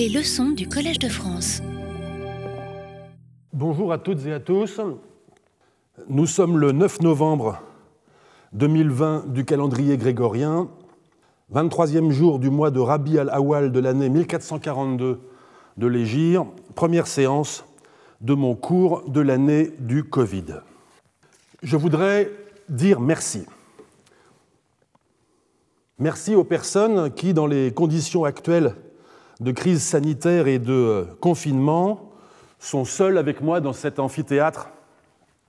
Les leçons du Collège de France. Bonjour à toutes et à tous. Nous sommes le 9 novembre 2020 du calendrier grégorien, 23e jour du mois de Rabi al-Awal de l'année 1442 de l'Égir, première séance de mon cours de l'année du Covid. Je voudrais dire merci. Merci aux personnes qui, dans les conditions actuelles de crise sanitaire et de confinement, sont seules avec moi dans cet amphithéâtre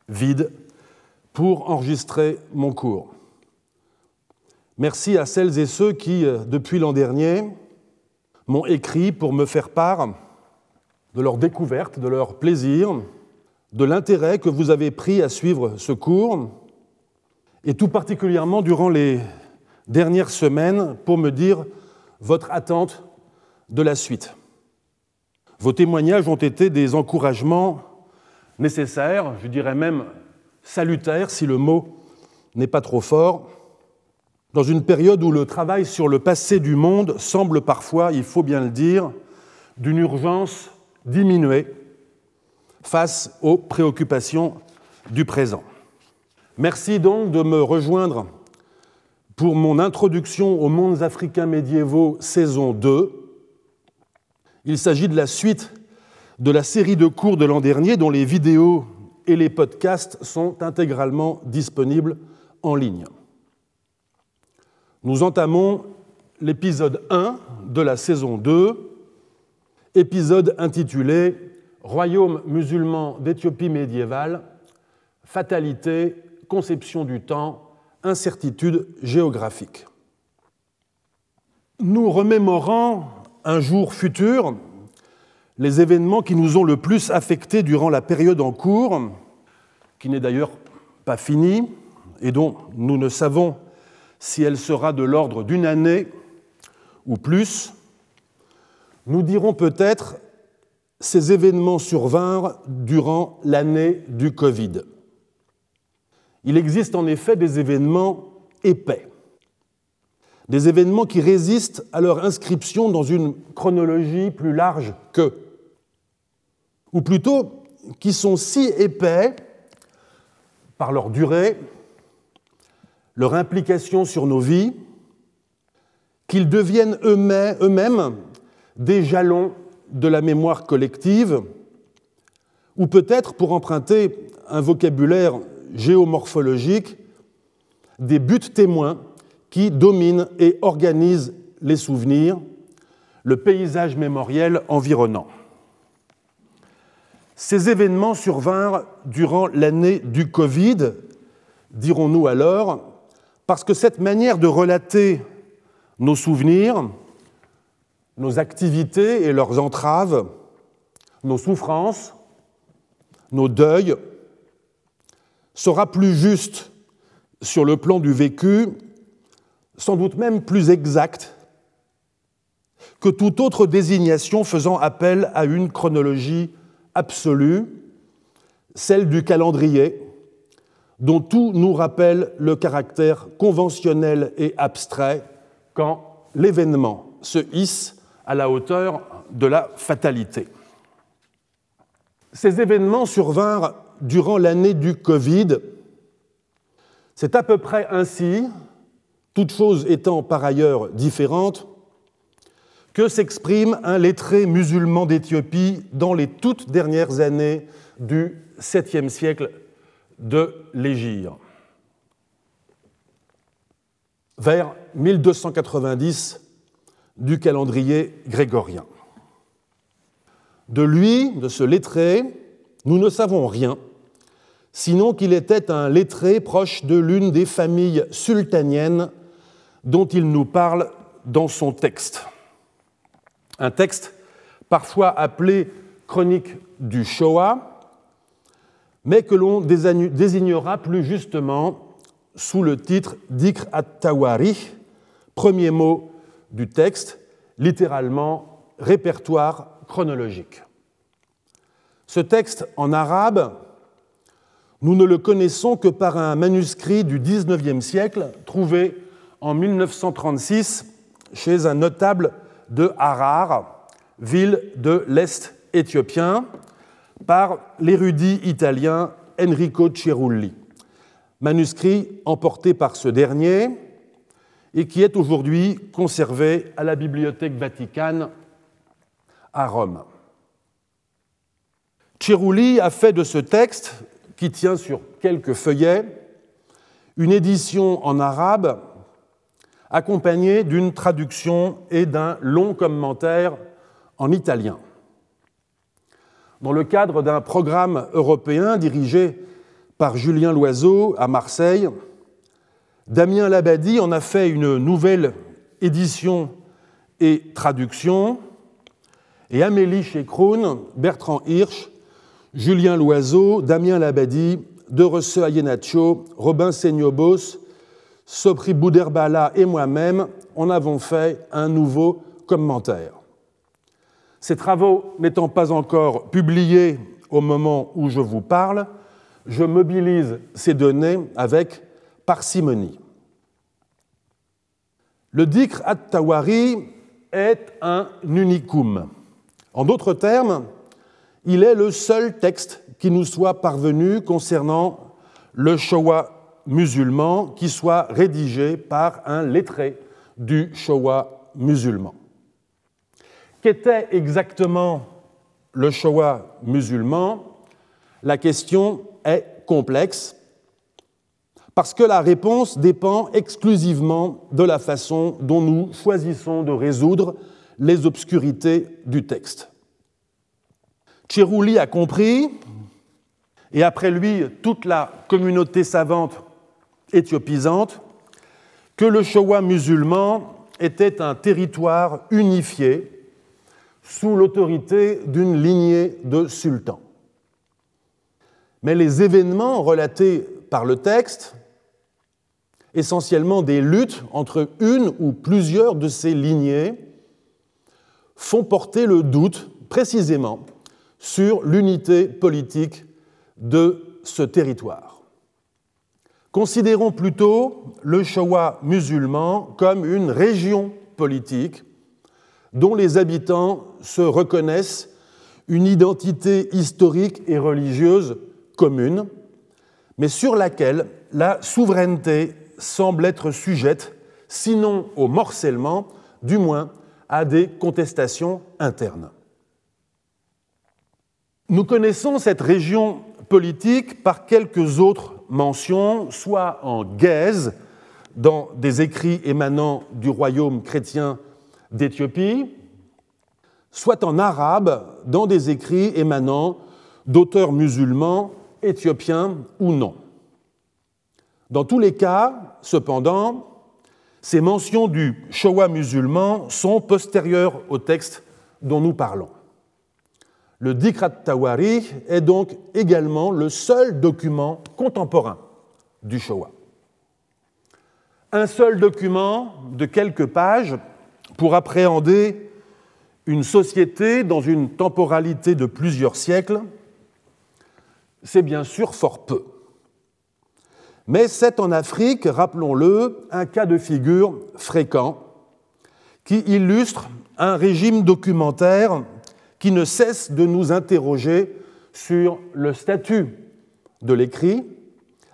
vide pour enregistrer mon cours. Merci à celles et ceux qui, depuis l'an dernier, m'ont écrit pour me faire part de leur découverte, de leur plaisir, de l'intérêt que vous avez pris à suivre ce cours, et tout particulièrement durant les dernières semaines pour me dire votre attente de la suite. Vos témoignages ont été des encouragements nécessaires, je dirais même salutaires si le mot n'est pas trop fort, dans une période où le travail sur le passé du monde semble parfois, il faut bien le dire, d'une urgence diminuée face aux préoccupations du présent. Merci donc de me rejoindre pour mon introduction aux mondes africains médiévaux saison 2. Il s'agit de la suite de la série de cours de l'an dernier dont les vidéos et les podcasts sont intégralement disponibles en ligne. Nous entamons l'épisode 1 de la saison 2, épisode intitulé Royaume musulman d'Éthiopie médiévale, fatalité, conception du temps, incertitude géographique. Nous remémorant un jour futur les événements qui nous ont le plus affectés durant la période en cours, qui n'est d'ailleurs pas finie et dont nous ne savons si elle sera de l'ordre d'une année ou plus, nous dirons peut-être ces événements survinrent durant l'année du Covid. Il existe en effet des événements épais, des événements qui résistent à leur inscription dans une chronologie plus large que, ou plutôt qui sont si épais par leur durée, leur implication sur nos vies, qu'ils deviennent eux-mêmes des jalons de la mémoire collective, ou peut-être, pour emprunter un vocabulaire géomorphologique, des buts témoins qui dominent et organisent les souvenirs, le paysage mémoriel environnant. Ces événements survinrent durant l'année du Covid, dirons-nous alors, parce que cette manière de relater nos souvenirs, nos activités et leurs entraves, nos souffrances, nos deuils, sera plus juste sur le plan du vécu, sans doute même plus exact que toute autre désignation faisant appel à une chronologie absolue, celle du calendrier, dont tout nous rappelle le caractère conventionnel et abstrait quand l'événement se hisse à la hauteur de la fatalité. Ces événements survinrent durant l'année du Covid. C'est à peu près ainsi, toutes choses étant par ailleurs différentes, que s'exprime un lettré musulman d'Éthiopie dans les toutes dernières années du 7e siècle de l'Égir. Vers 1290 du calendrier grégorien. De lui, de ce lettré, nous ne savons rien, sinon qu'il était un lettré proche de l'une des familles sultaniennes dont il nous parle dans son texte. Un texte parfois appelé chronique du Shoah, mais que l'on désignera plus justement sous le titre d'Ikr at-Tawari, premier mot du texte, littéralement répertoire chronologique. Ce texte en arabe, nous ne le connaissons que par un manuscrit du XIXe siècle trouvé en 1936 chez un notable de Harar, ville de l'Est éthiopien, par l'érudit italien Enrico Cirulli, manuscrit emporté par ce dernier et qui est aujourd'hui conservé à la Bibliothèque Vaticane à Rome. Cirulli a fait de ce texte, qui tient sur quelques feuillets, une édition en arabe accompagnée d'une traduction et d'un long commentaire en italien. Dans le cadre d'un programme européen dirigé par Julien Loiseau à Marseille, Damien Labadie en a fait une nouvelle édition et traduction, et Amélie Chekroun, Bertrand Hirsch, Julien Loiseau, Damien Labadie, De Resse Ayenaccio, Robin Seignobos, Sopri Bouderbala et moi-même en avons fait un nouveau commentaire. Ces travaux n'étant pas encore publiés au moment où je vous parle, je mobilise ces données avec parcimonie. Le Dikr at-Tawari est un unicum. En d'autres termes, il est le seul texte qui nous soit parvenu concernant le Shoah musulman qui soit rédigé par un lettré du Shoah musulman. Qu'était exactement le Shoah musulman? La question est complexe parce que la réponse dépend exclusivement de la façon dont nous choisissons de résoudre les obscurités du texte. Chirouli a compris, et après lui toute la communauté savante éthiopisante, que le Showa musulman était un territoire unifié sous l'autorité d'une lignée de sultans. Mais les événements relatés par le texte, essentiellement des luttes entre une ou plusieurs de ces lignées, font porter le doute précisément sur l'unité politique de ce territoire. Considérons plutôt le Showa musulman comme une région politique dont les habitants se reconnaissent une identité historique et religieuse commune, mais sur laquelle la souveraineté semble être sujette, sinon au morcellement, du moins à des contestations internes. Nous connaissons cette région politique par quelques autres mention, soit en gaze, dans des écrits émanant du royaume chrétien d'Éthiopie, soit en arabe, dans des écrits émanant d'auteurs musulmans, éthiopiens ou non. Dans tous les cas, cependant, ces mentions du Showa musulman sont postérieures au texte dont nous parlons. Le Dikrat Tawari est donc également le seul document contemporain du Shoah. Un seul document de quelques pages pour appréhender une société dans une temporalité de plusieurs siècles, c'est bien sûr fort peu. Mais c'est en Afrique, rappelons-le, un cas de figure fréquent qui illustre un régime documentaire qui ne cesse de nous interroger sur le statut de l'écrit,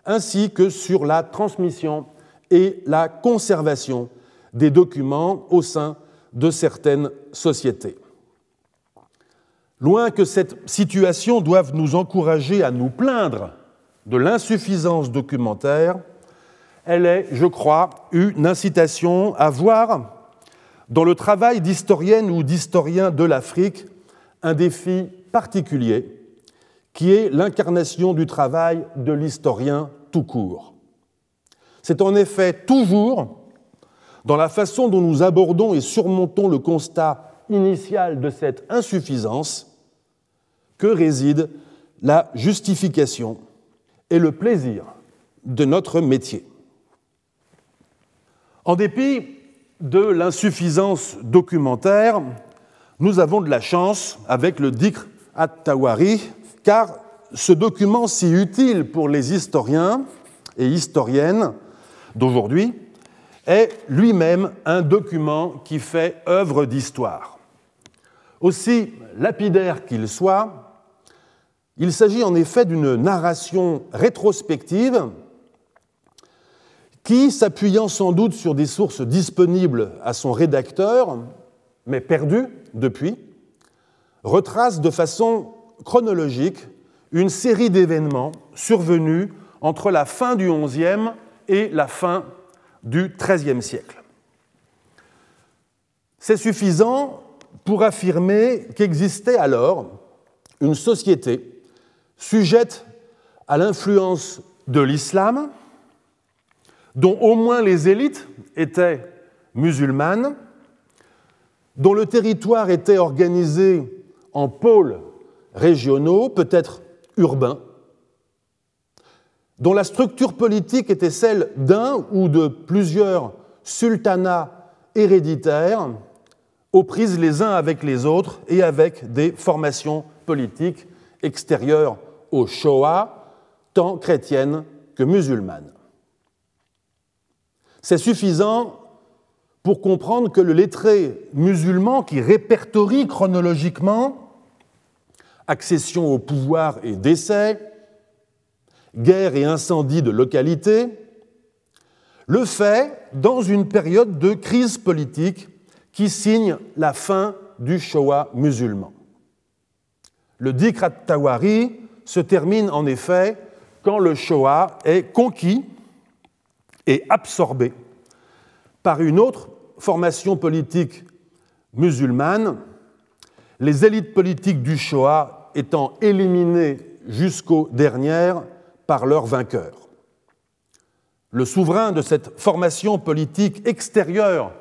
ainsi que sur la transmission et la conservation des documents au sein de certaines sociétés. Loin que cette situation doive nous encourager à nous plaindre de l'insuffisance documentaire, elle est, je crois, une incitation à voir dans le travail d'historienne ou d'historien de l'Afrique un défi particulier qui est l'incarnation du travail de l'historien tout court. C'est en effet toujours dans la façon dont nous abordons et surmontons le constat initial de cette insuffisance que réside la justification et le plaisir de notre métier. En dépit de l'insuffisance documentaire, nous avons de la chance avec le Dikr at-Tawari, car ce document si utile pour les historiens et historiennes d'aujourd'hui est lui-même un document qui fait œuvre d'histoire. Aussi lapidaire qu'il soit, il s'agit en effet d'une narration rétrospective qui, s'appuyant sans doute sur des sources disponibles à son rédacteur, mais perdues depuis, retrace de façon chronologique une série d'événements survenus entre la fin du XIe et la fin du XIIIe siècle. C'est suffisant pour affirmer qu'existait alors une société sujette à l'influence de l'islam, dont au moins les élites étaient musulmanes, dont le territoire était organisé en pôles régionaux, peut-être urbains, dont la structure politique était celle d'un ou de plusieurs sultanats héréditaires, aux prises les uns avec les autres et avec des formations politiques extérieures aux Shoah, tant chrétiennes que musulmanes. C'est suffisant pour comprendre que le lettré musulman qui répertorie chronologiquement accession au pouvoir et décès, guerre et incendie de localité, le fait dans une période de crise politique qui signe la fin du Shoah musulman. Le Dikrat Tawari se termine en effet quand le Shoah est conquis et absorbé par une autre formation politique musulmane, les élites politiques du Shoah étant éliminées jusqu'aux dernières par leurs vainqueurs. Le souverain de cette formation politique extérieure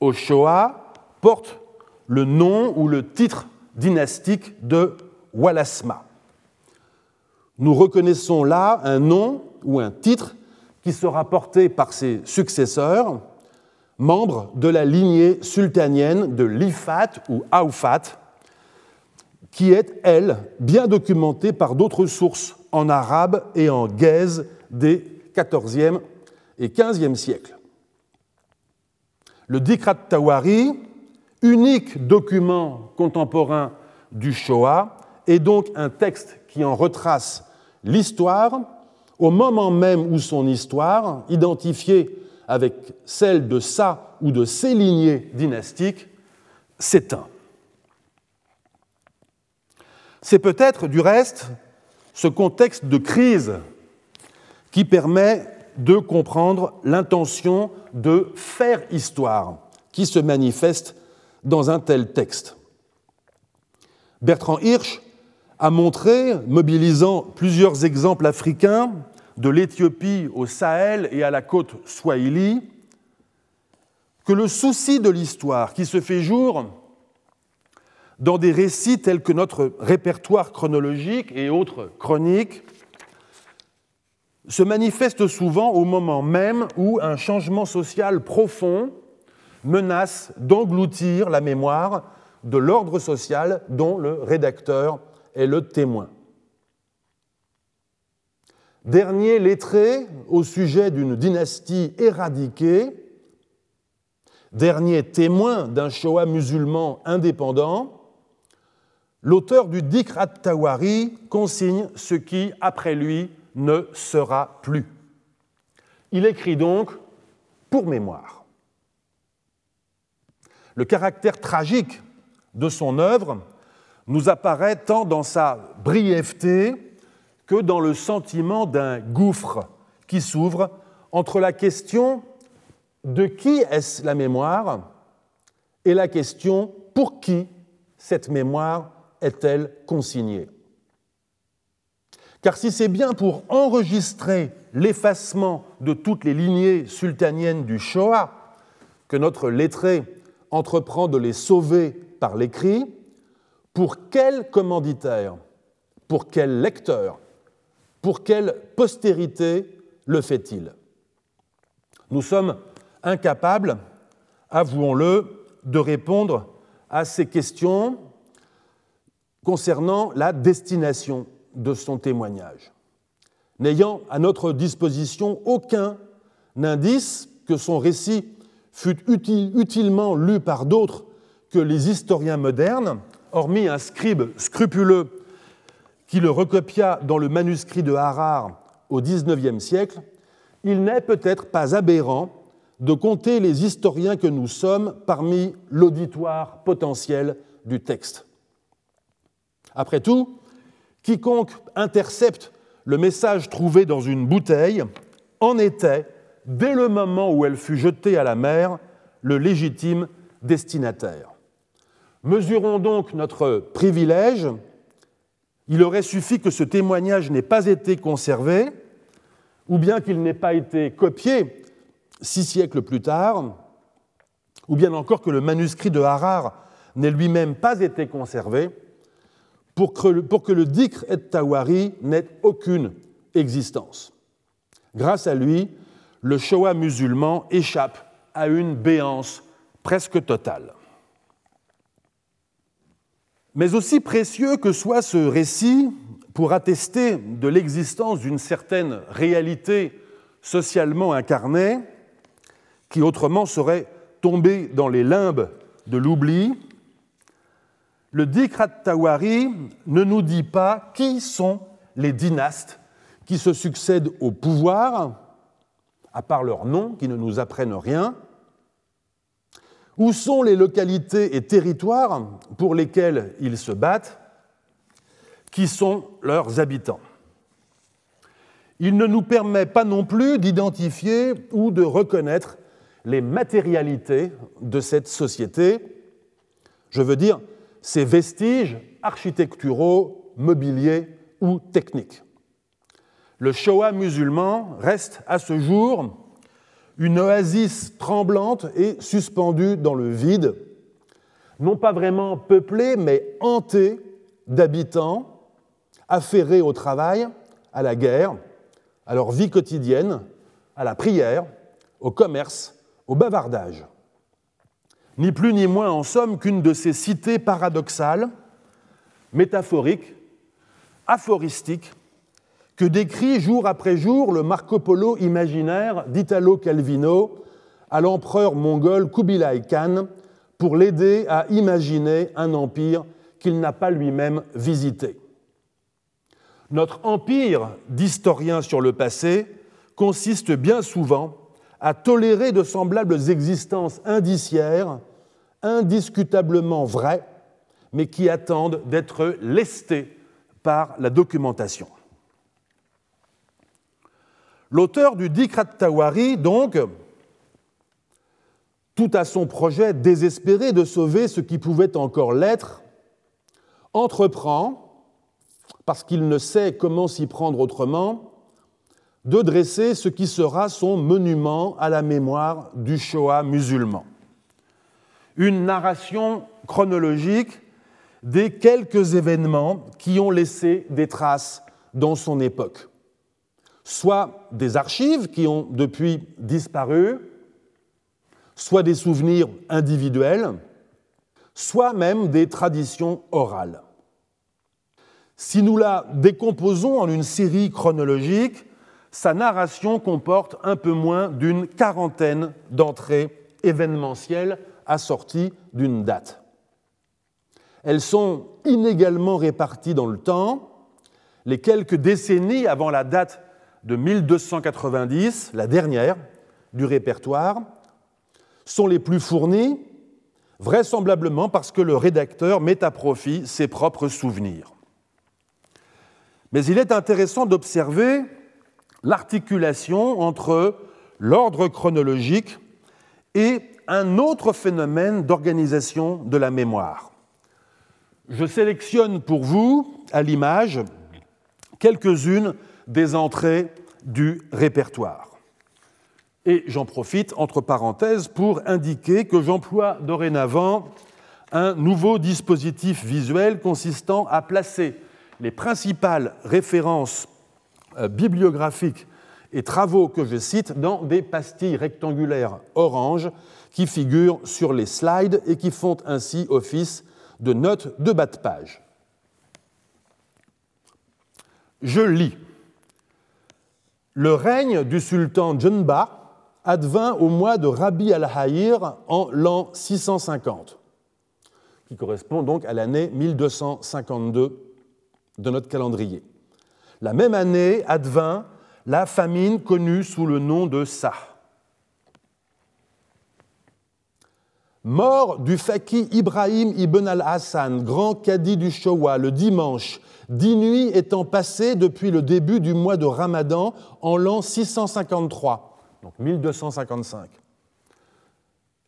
au Shoah porte le nom ou le titre dynastique de Walasma. Nous reconnaissons là un nom ou un titre qui sera porté par ses successeurs, membres de la lignée sultanienne de l'Ifat ou Aufat, qui est, elle, bien documentée par d'autres sources en arabe et en gaze des XIVe et XVe siècles. Le Dikrat Tawari, unique document contemporain du Shoah, est donc un texte qui en retrace l'histoire au moment même où son histoire, identifiée avec celle de sa ou de ses lignées dynastiques, s'éteint. C'est peut-être, du reste, ce contexte de crise qui permet de comprendre l'intention de faire histoire qui se manifeste dans un tel texte. Bertrand Hirsch a montré, mobilisant plusieurs exemples africains, de l'Éthiopie au Sahel et à la côte Swahili, que le souci de l'histoire qui se fait jour dans des récits tels que notre répertoire chronologique et autres chroniques se manifeste souvent au moment même où un changement social profond menace d'engloutir la mémoire de l'ordre social dont le rédacteur est le témoin. Dernier lettré au sujet d'une dynastie éradiquée, dernier témoin d'un Shoah musulman indépendant, l'auteur du Dikrat Tawari consigne ce qui, après lui, ne sera plus. Il écrit donc pour mémoire. Le caractère tragique de son œuvre nous apparaît tant dans sa brièveté que dans le sentiment d'un gouffre qui s'ouvre entre la question de qui est-ce la mémoire et la question pour qui cette mémoire est-elle consignée. Car si c'est bien pour enregistrer l'effacement de toutes les lignées sultaniennes du Shoah que notre lettré entreprend de les sauver par l'écrit, pour quel commanditaire, pour quel lecteur, pour quelle postérité le fait-il? Nous sommes incapables, avouons-le, de répondre à ces questions concernant la destination de son témoignage, n'ayant à notre disposition aucun indice que son récit fut utilement lu par d'autres que les historiens modernes, hormis un scribe scrupuleux qui le recopia dans le manuscrit de Harar au XIXe siècle, il n'est peut-être pas aberrant de compter les historiens que nous sommes parmi l'auditoire potentiel du texte. Après tout, quiconque intercepte le message trouvé dans une bouteille en était, dès le moment où elle fut jetée à la mer, le légitime destinataire. Mesurons donc notre privilège. Il aurait suffi que ce témoignage n'ait pas été conservé, ou bien qu'il n'ait pas été copié six siècles plus tard, ou bien encore que le manuscrit de Harar n'ait lui-même pas été conservé, pour que, le, pour que le Dikr et Tawari n'ait aucune existence. Grâce à lui, le Shoah musulman échappe à une béance presque totale. Mais aussi précieux que soit ce récit pour attester de l'existence d'une certaine réalité socialement incarnée, qui autrement serait tombée dans les limbes de l'oubli, le Dikrat Tawari ne nous dit pas qui sont les dynastes qui se succèdent au pouvoir, à part leurs noms qui ne nous apprennent rien, où sont les localités et territoires pour lesquels ils se battent, qui sont leurs habitants? Il ne nous permet pas non plus d'identifier ou de reconnaître les matérialités de cette société, je veux dire ses vestiges architecturaux, mobiliers ou techniques. Le Shoah musulman reste à ce jour une oasis tremblante et suspendue dans le vide, non pas vraiment peuplée, mais hantée d'habitants affairés au travail, à la guerre, à leur vie quotidienne, à la prière, au commerce, au bavardage. Ni plus ni moins en somme qu'une de ces cités paradoxales, métaphoriques, aphoristiques, que décrit jour après jour le Marco Polo imaginaire d'Italo Calvino à l'empereur mongol Kubilai Khan pour l'aider à imaginer un empire qu'il n'a pas lui-même visité. Notre empire d'historiens sur le passé consiste bien souvent à tolérer de semblables existences indiciaires, indiscutablement vraies, mais qui attendent d'être lestées par la documentation. L'auteur du Dikrat Tawari, donc, tout à son projet désespéré de sauver ce qui pouvait encore l'être, entreprend, parce qu'il ne sait comment s'y prendre autrement, de dresser ce qui sera son monument à la mémoire du Shoah musulman. Une narration chronologique des quelques événements qui ont laissé des traces dans son époque soit des archives qui ont depuis disparu, soit des souvenirs individuels, soit même des traditions orales. Si nous la décomposons en une série chronologique, sa narration comporte un peu moins d'une quarantaine d'entrées événementielles assorties d'une date. Elles sont inégalement réparties dans le temps. Les quelques décennies avant la date de 1290, la dernière du répertoire, sont les plus fournis, vraisemblablement parce que le rédacteur met à profit ses propres souvenirs. Mais il est intéressant d'observer l'articulation entre l'ordre chronologique et un autre phénomène d'organisation de la mémoire. Je sélectionne pour vous, à l'image, quelques-unes des entrées du répertoire. Et j'en profite, entre parenthèses, pour indiquer que j'emploie dorénavant un nouveau dispositif visuel consistant à placer les principales références euh, bibliographiques et travaux que je cite dans des pastilles rectangulaires orange qui figurent sur les slides et qui font ainsi office de notes de bas de page. Je lis. Le règne du sultan Junba advint au mois de Rabi al-Hayr en l'an 650. qui correspond donc à l'année 1252 de notre calendrier. La même année advint la famine connue sous le nom de Sa. Mort du faqih Ibrahim ibn al-Hassan, grand cadi du Showa, le dimanche, dix nuits étant passées depuis le début du mois de Ramadan en l'an 653, donc 1255.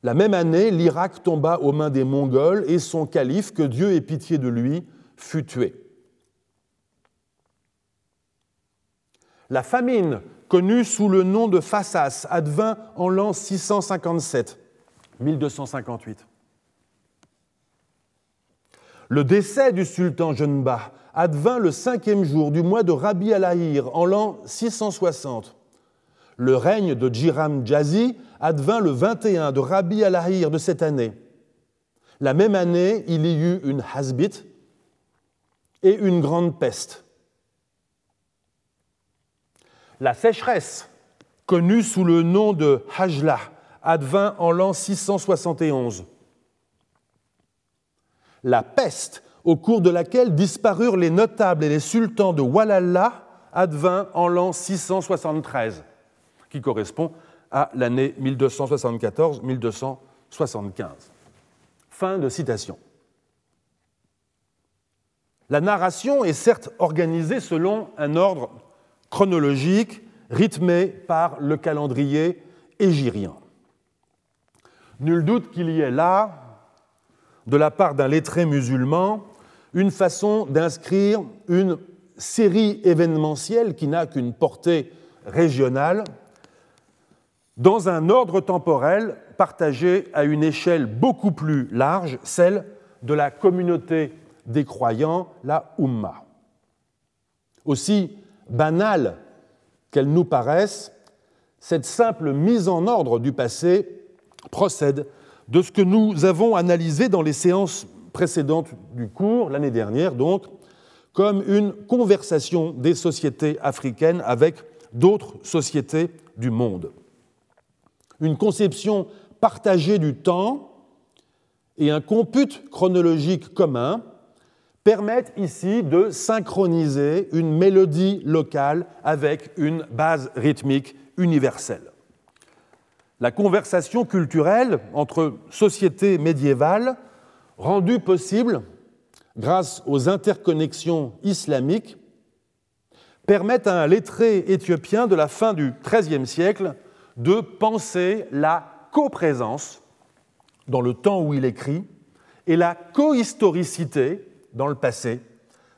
La même année, l'Irak tomba aux mains des Mongols et son calife, que Dieu ait pitié de lui, fut tué. La famine, connue sous le nom de Fassas, advint en l'an 657, 1258. Le décès du sultan Jenba advint le cinquième jour du mois de Rabi al-Ahir en l'an 660. Le règne de Jiram Jazi advint le 21 de Rabi al-Ahir de cette année. La même année, il y eut une hasbit et une grande peste. La sécheresse, connue sous le nom de Hajla, advint en l'an 671. La peste, au cours de laquelle disparurent les notables et les sultans de Wallallah, advint en l'an 673, qui correspond à l'année 1274-1275. Fin de citation. La narration est certes organisée selon un ordre chronologique rythmé par le calendrier égyrien. Nul doute qu'il y ait là, de la part d'un lettré musulman, une façon d'inscrire une série événementielle qui n'a qu'une portée régionale dans un ordre temporel partagé à une échelle beaucoup plus large, celle de la communauté des croyants, la Ummah. Aussi banale qu'elle nous paraisse, cette simple mise en ordre du passé procède de ce que nous avons analysé dans les séances précédentes du cours, l'année dernière donc, comme une conversation des sociétés africaines avec d'autres sociétés du monde une conception partagée du temps et un compute chronologique commun permettent ici de synchroniser une mélodie locale avec une base rythmique universelle. La conversation culturelle entre sociétés médiévales, rendue possible grâce aux interconnexions islamiques, permet à un lettré éthiopien de la fin du XIIIe siècle de penser la coprésence dans le temps où il écrit et la cohistoricité dans le passé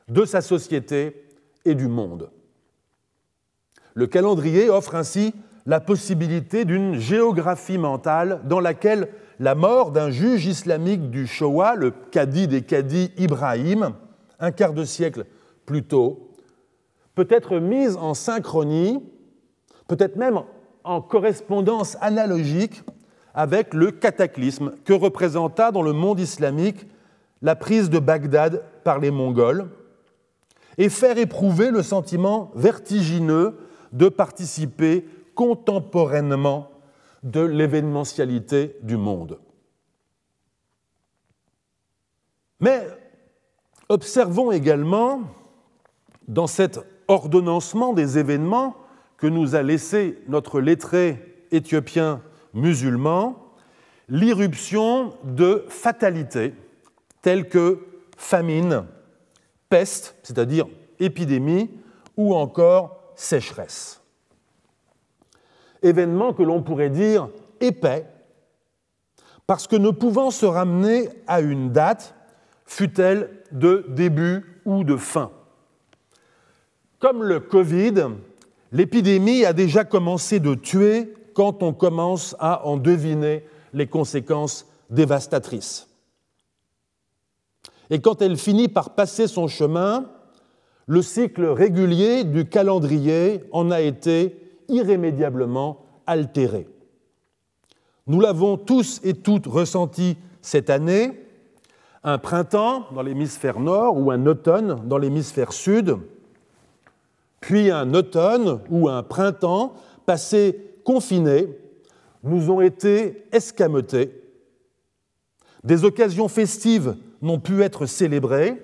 de sa société et du monde. Le calendrier offre ainsi la possibilité d'une géographie mentale dans laquelle la mort d'un juge islamique du Showa, le cadi des cadis Ibrahim, un quart de siècle plus tôt, peut être mise en synchronie, peut-être même en correspondance analogique avec le cataclysme que représenta dans le monde islamique la prise de Bagdad par les Mongols et faire éprouver le sentiment vertigineux de participer contemporainement de l'événementialité du monde. Mais observons également dans cet ordonnancement des événements que nous a laissé notre lettré éthiopien musulman l'irruption de fatalités telles que famine, peste, c'est-à-dire épidémie, ou encore sécheresse. Événement que l'on pourrait dire épais, parce que ne pouvant se ramener à une date, fut-elle de début ou de fin. Comme le Covid, L'épidémie a déjà commencé de tuer quand on commence à en deviner les conséquences dévastatrices. Et quand elle finit par passer son chemin, le cycle régulier du calendrier en a été irrémédiablement altéré. Nous l'avons tous et toutes ressenti cette année, un printemps dans l'hémisphère nord ou un automne dans l'hémisphère sud, puis un automne ou un printemps passés confinés nous ont été escamotés. Des occasions festives n'ont pu être célébrées,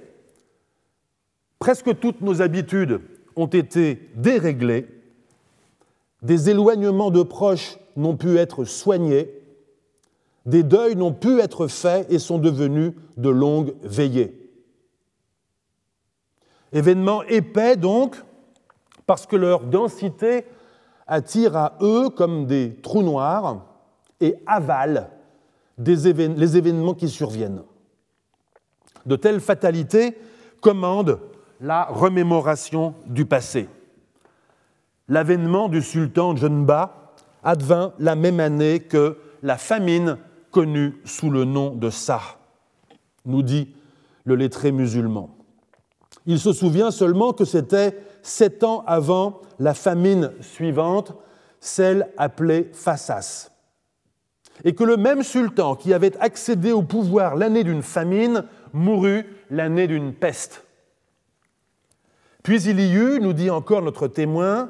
presque toutes nos habitudes ont été déréglées, des éloignements de proches n'ont pu être soignés, des deuils n'ont pu être faits et sont devenus de longues veillées. Événements épais donc, parce que leur densité attire à eux comme des trous noirs et avale les événements qui surviennent. De telles fatalités commandent la remémoration du passé. L'avènement du sultan Junba advint la même année que la famine connue sous le nom de Sa, nous dit le lettré musulman. Il se souvient seulement que c'était sept ans avant la famine suivante, celle appelée Fassas, et que le même sultan qui avait accédé au pouvoir l'année d'une famine mourut l'année d'une peste. Puis il y eut, nous dit encore notre témoin,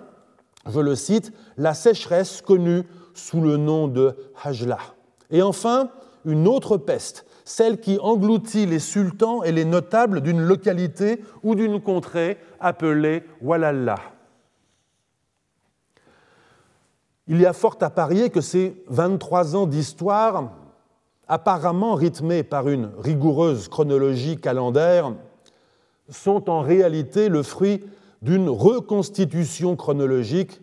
je le cite, la sécheresse connue sous le nom de Hajla. Et enfin, une autre peste, celle qui engloutit les sultans et les notables d'une localité ou d'une contrée appelée Walalla. Il y a fort à parier que ces 23 ans d'histoire, apparemment rythmés par une rigoureuse chronologie calendaire, sont en réalité le fruit d'une reconstitution chronologique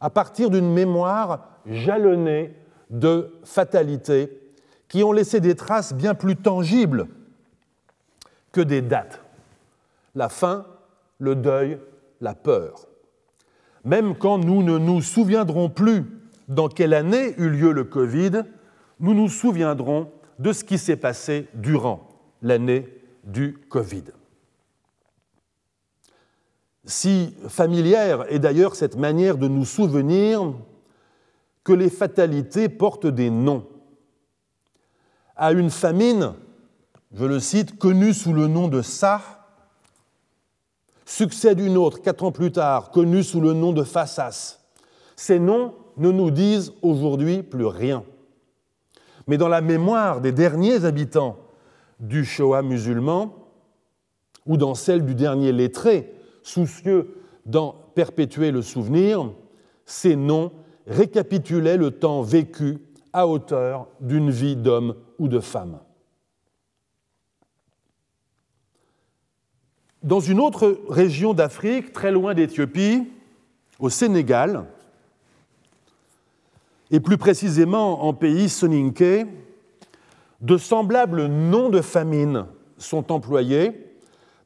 à partir d'une mémoire jalonnée de fatalités qui ont laissé des traces bien plus tangibles que des dates. La faim, le deuil, la peur. Même quand nous ne nous souviendrons plus dans quelle année eut lieu le Covid, nous nous souviendrons de ce qui s'est passé durant l'année du Covid. Si familière est d'ailleurs cette manière de nous souvenir que les fatalités portent des noms. À une famine, je le cite, connue sous le nom de Sa, succède une autre, quatre ans plus tard, connue sous le nom de Fassas. Ces noms ne nous disent aujourd'hui plus rien. Mais dans la mémoire des derniers habitants du Shoah musulman, ou dans celle du dernier lettré, soucieux d'en perpétuer le souvenir, ces noms récapitulaient le temps vécu à hauteur d'une vie d'homme ou de femme. Dans une autre région d'Afrique, très loin d'Éthiopie, au Sénégal, et plus précisément en pays soninké, de semblables noms de famine sont employés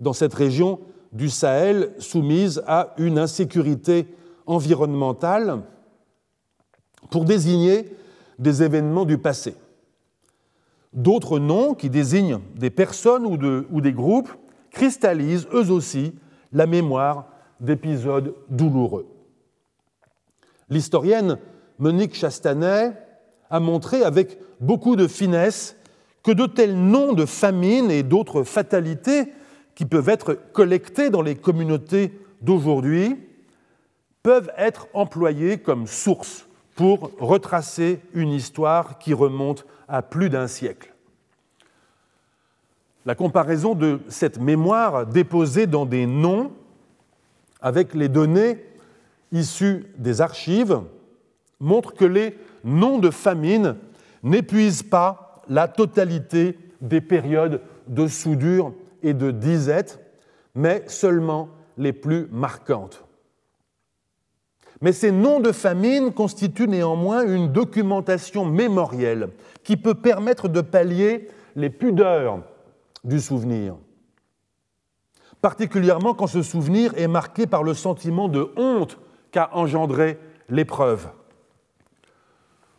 dans cette région du Sahel soumise à une insécurité environnementale pour désigner des événements du passé. D'autres noms qui désignent des personnes ou, des groupes cristallisent eux aussi la mémoire d'épisodes douloureux. L'historienne Monique Chastanet a montré avec beaucoup de finesse que de tels noms de famines et d'autres fatalités qui peuvent être collectés dans les communautés d'aujourd'hui peuvent être employés comme source pour retracer une histoire qui remonte à plus d'un siècle. La comparaison de cette mémoire déposée dans des noms avec les données issues des archives montre que les noms de famine n'épuisent pas la totalité des périodes de soudure et de disette, mais seulement les plus marquantes. Mais ces noms de famine constituent néanmoins une documentation mémorielle qui peut permettre de pallier les pudeurs du souvenir, particulièrement quand ce souvenir est marqué par le sentiment de honte qu'a engendré l'épreuve,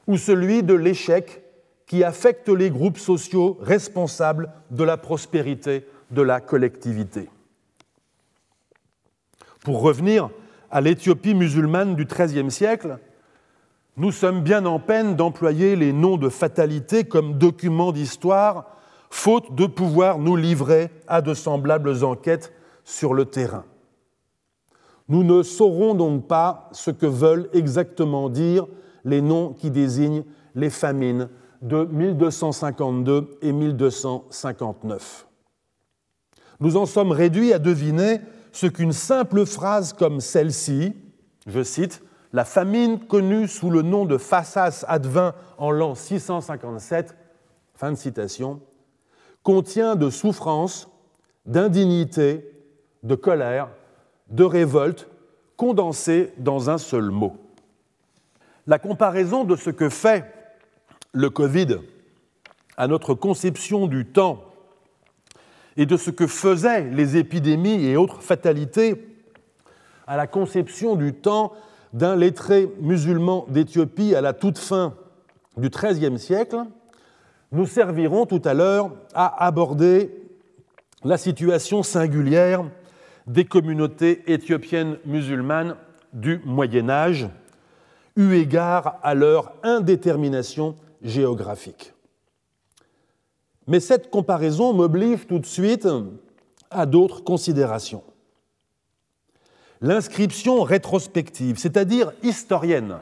ou celui de l'échec qui affecte les groupes sociaux responsables de la prospérité de la collectivité. Pour revenir à l'Éthiopie musulmane du XIIIe siècle, nous sommes bien en peine d'employer les noms de fatalité comme documents d'histoire, faute de pouvoir nous livrer à de semblables enquêtes sur le terrain. Nous ne saurons donc pas ce que veulent exactement dire les noms qui désignent les famines de 1252 et 1259. Nous en sommes réduits à deviner ce qu'une simple phrase comme celle-ci, je cite, La famine connue sous le nom de Fassas advint en l'an 657, fin de citation, contient de souffrance, d'indignité, de colère, de révolte, condensées dans un seul mot. La comparaison de ce que fait le Covid à notre conception du temps et de ce que faisaient les épidémies et autres fatalités à la conception du temps d'un lettré musulman d'Éthiopie à la toute fin du XIIIe siècle, nous servirons tout à l'heure à aborder la situation singulière des communautés éthiopiennes musulmanes du Moyen Âge, eu égard à leur indétermination géographique. Mais cette comparaison m'oblige tout de suite à d'autres considérations. L'inscription rétrospective, c'est-à-dire historienne,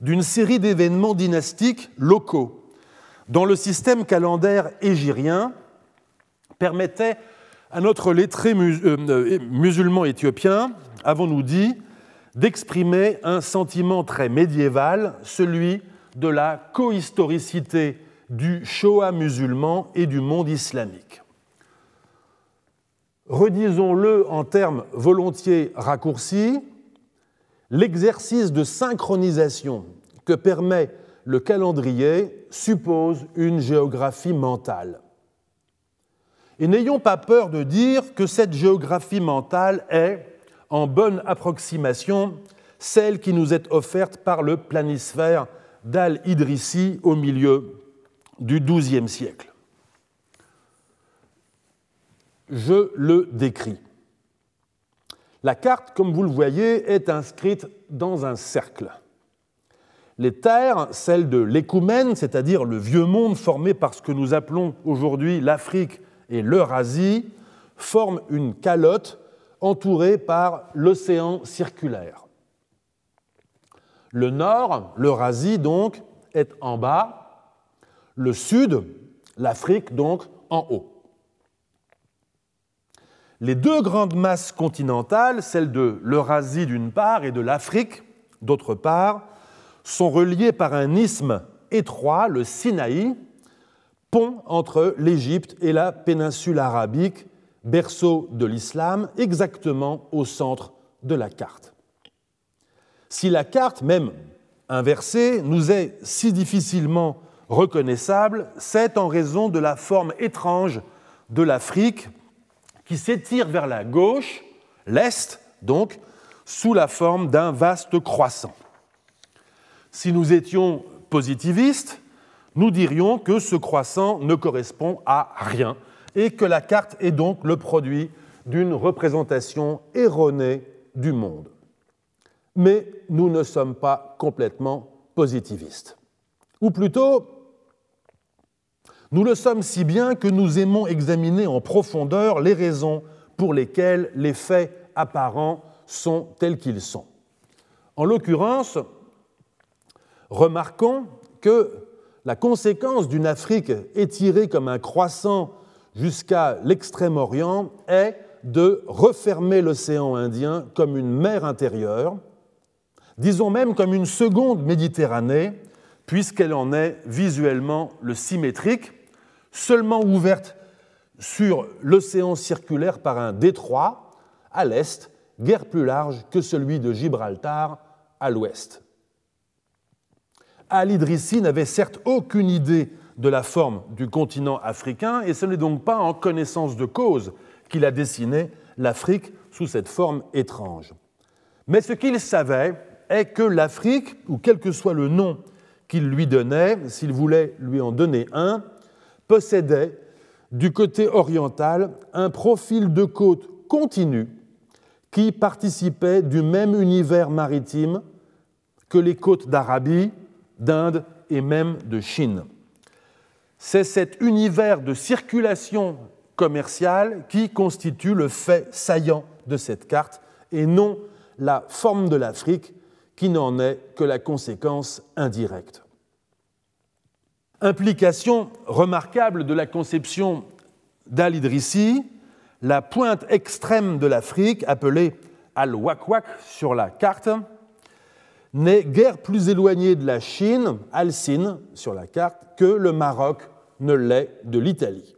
d'une série d'événements dynastiques locaux dans le système calendaire égyrien permettait à notre lettré euh, euh, musulman éthiopien, avons-nous dit, d'exprimer un sentiment très médiéval, celui de la cohistoricité du Shoah musulman et du monde islamique. Redisons-le en termes volontiers raccourcis, l'exercice de synchronisation que permet le calendrier suppose une géographie mentale. Et n'ayons pas peur de dire que cette géographie mentale est, en bonne approximation, celle qui nous est offerte par le planisphère d'Al-Idrissi au milieu du XIIe siècle. Je le décris. La carte, comme vous le voyez, est inscrite dans un cercle. Les terres, celles de l'écoumène, c'est-à-dire le vieux monde formé par ce que nous appelons aujourd'hui l'Afrique et l'Eurasie, forment une calotte entourée par l'océan circulaire. Le nord, l'Eurasie donc, est en bas, le sud, l'Afrique donc, en haut. Les deux grandes masses continentales, celles de l'Eurasie d'une part et de l'Afrique d'autre part, sont reliées par un isthme étroit, le Sinaï, pont entre l'Égypte et la péninsule arabique, berceau de l'islam, exactement au centre de la carte. Si la carte, même inversée, nous est si difficilement reconnaissable, c'est en raison de la forme étrange de l'Afrique qui s'étire vers la gauche, l'Est donc, sous la forme d'un vaste croissant. Si nous étions positivistes, nous dirions que ce croissant ne correspond à rien et que la carte est donc le produit d'une représentation erronée du monde. Mais nous ne sommes pas complètement positivistes. Ou plutôt, nous le sommes si bien que nous aimons examiner en profondeur les raisons pour lesquelles les faits apparents sont tels qu'ils sont. En l'occurrence, remarquons que la conséquence d'une Afrique étirée comme un croissant jusqu'à l'extrême-orient est de refermer l'océan Indien comme une mer intérieure, disons même comme une seconde Méditerranée, puisqu'elle en est visuellement le symétrique, seulement ouverte sur l'océan circulaire par un détroit à l'est, guère plus large que celui de Gibraltar à l'ouest. Al-Idrissi n'avait certes aucune idée de la forme du continent africain et ce n'est donc pas en connaissance de cause qu'il a dessiné l'Afrique sous cette forme étrange. Mais ce qu'il savait est que l'Afrique, ou quel que soit le nom qu'il lui donnait, s'il voulait lui en donner un, possédait du côté oriental un profil de côte continu qui participait du même univers maritime que les côtes d'Arabie, d'Inde et même de Chine. C'est cet univers de circulation commerciale qui constitue le fait saillant de cette carte et non la forme de l'Afrique qui n'en est que la conséquence indirecte. Implication remarquable de la conception d'Al-Idrissi, la pointe extrême de l'Afrique, appelée Al-Wakwak sur la carte, n'est guère plus éloignée de la Chine, Al-Sin sur la carte, que le Maroc ne l'est de l'Italie.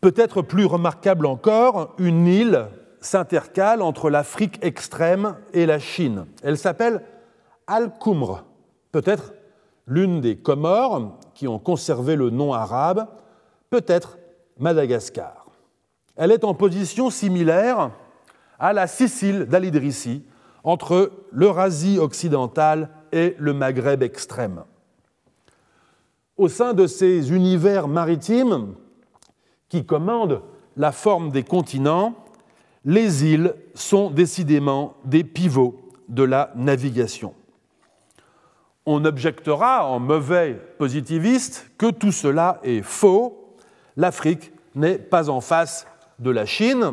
Peut-être plus remarquable encore, une île s'intercale entre l'Afrique extrême et la Chine. Elle s'appelle Al-Qumr, peut-être l'une des Comores qui ont conservé le nom arabe, peut-être Madagascar. Elle est en position similaire à la Sicile d'Al-Idrissi, entre l'Eurasie occidentale et le Maghreb extrême. Au sein de ces univers maritimes qui commandent la forme des continents, les îles sont décidément des pivots de la navigation. On objectera en mauvais positiviste que tout cela est faux. L'Afrique n'est pas en face de la Chine,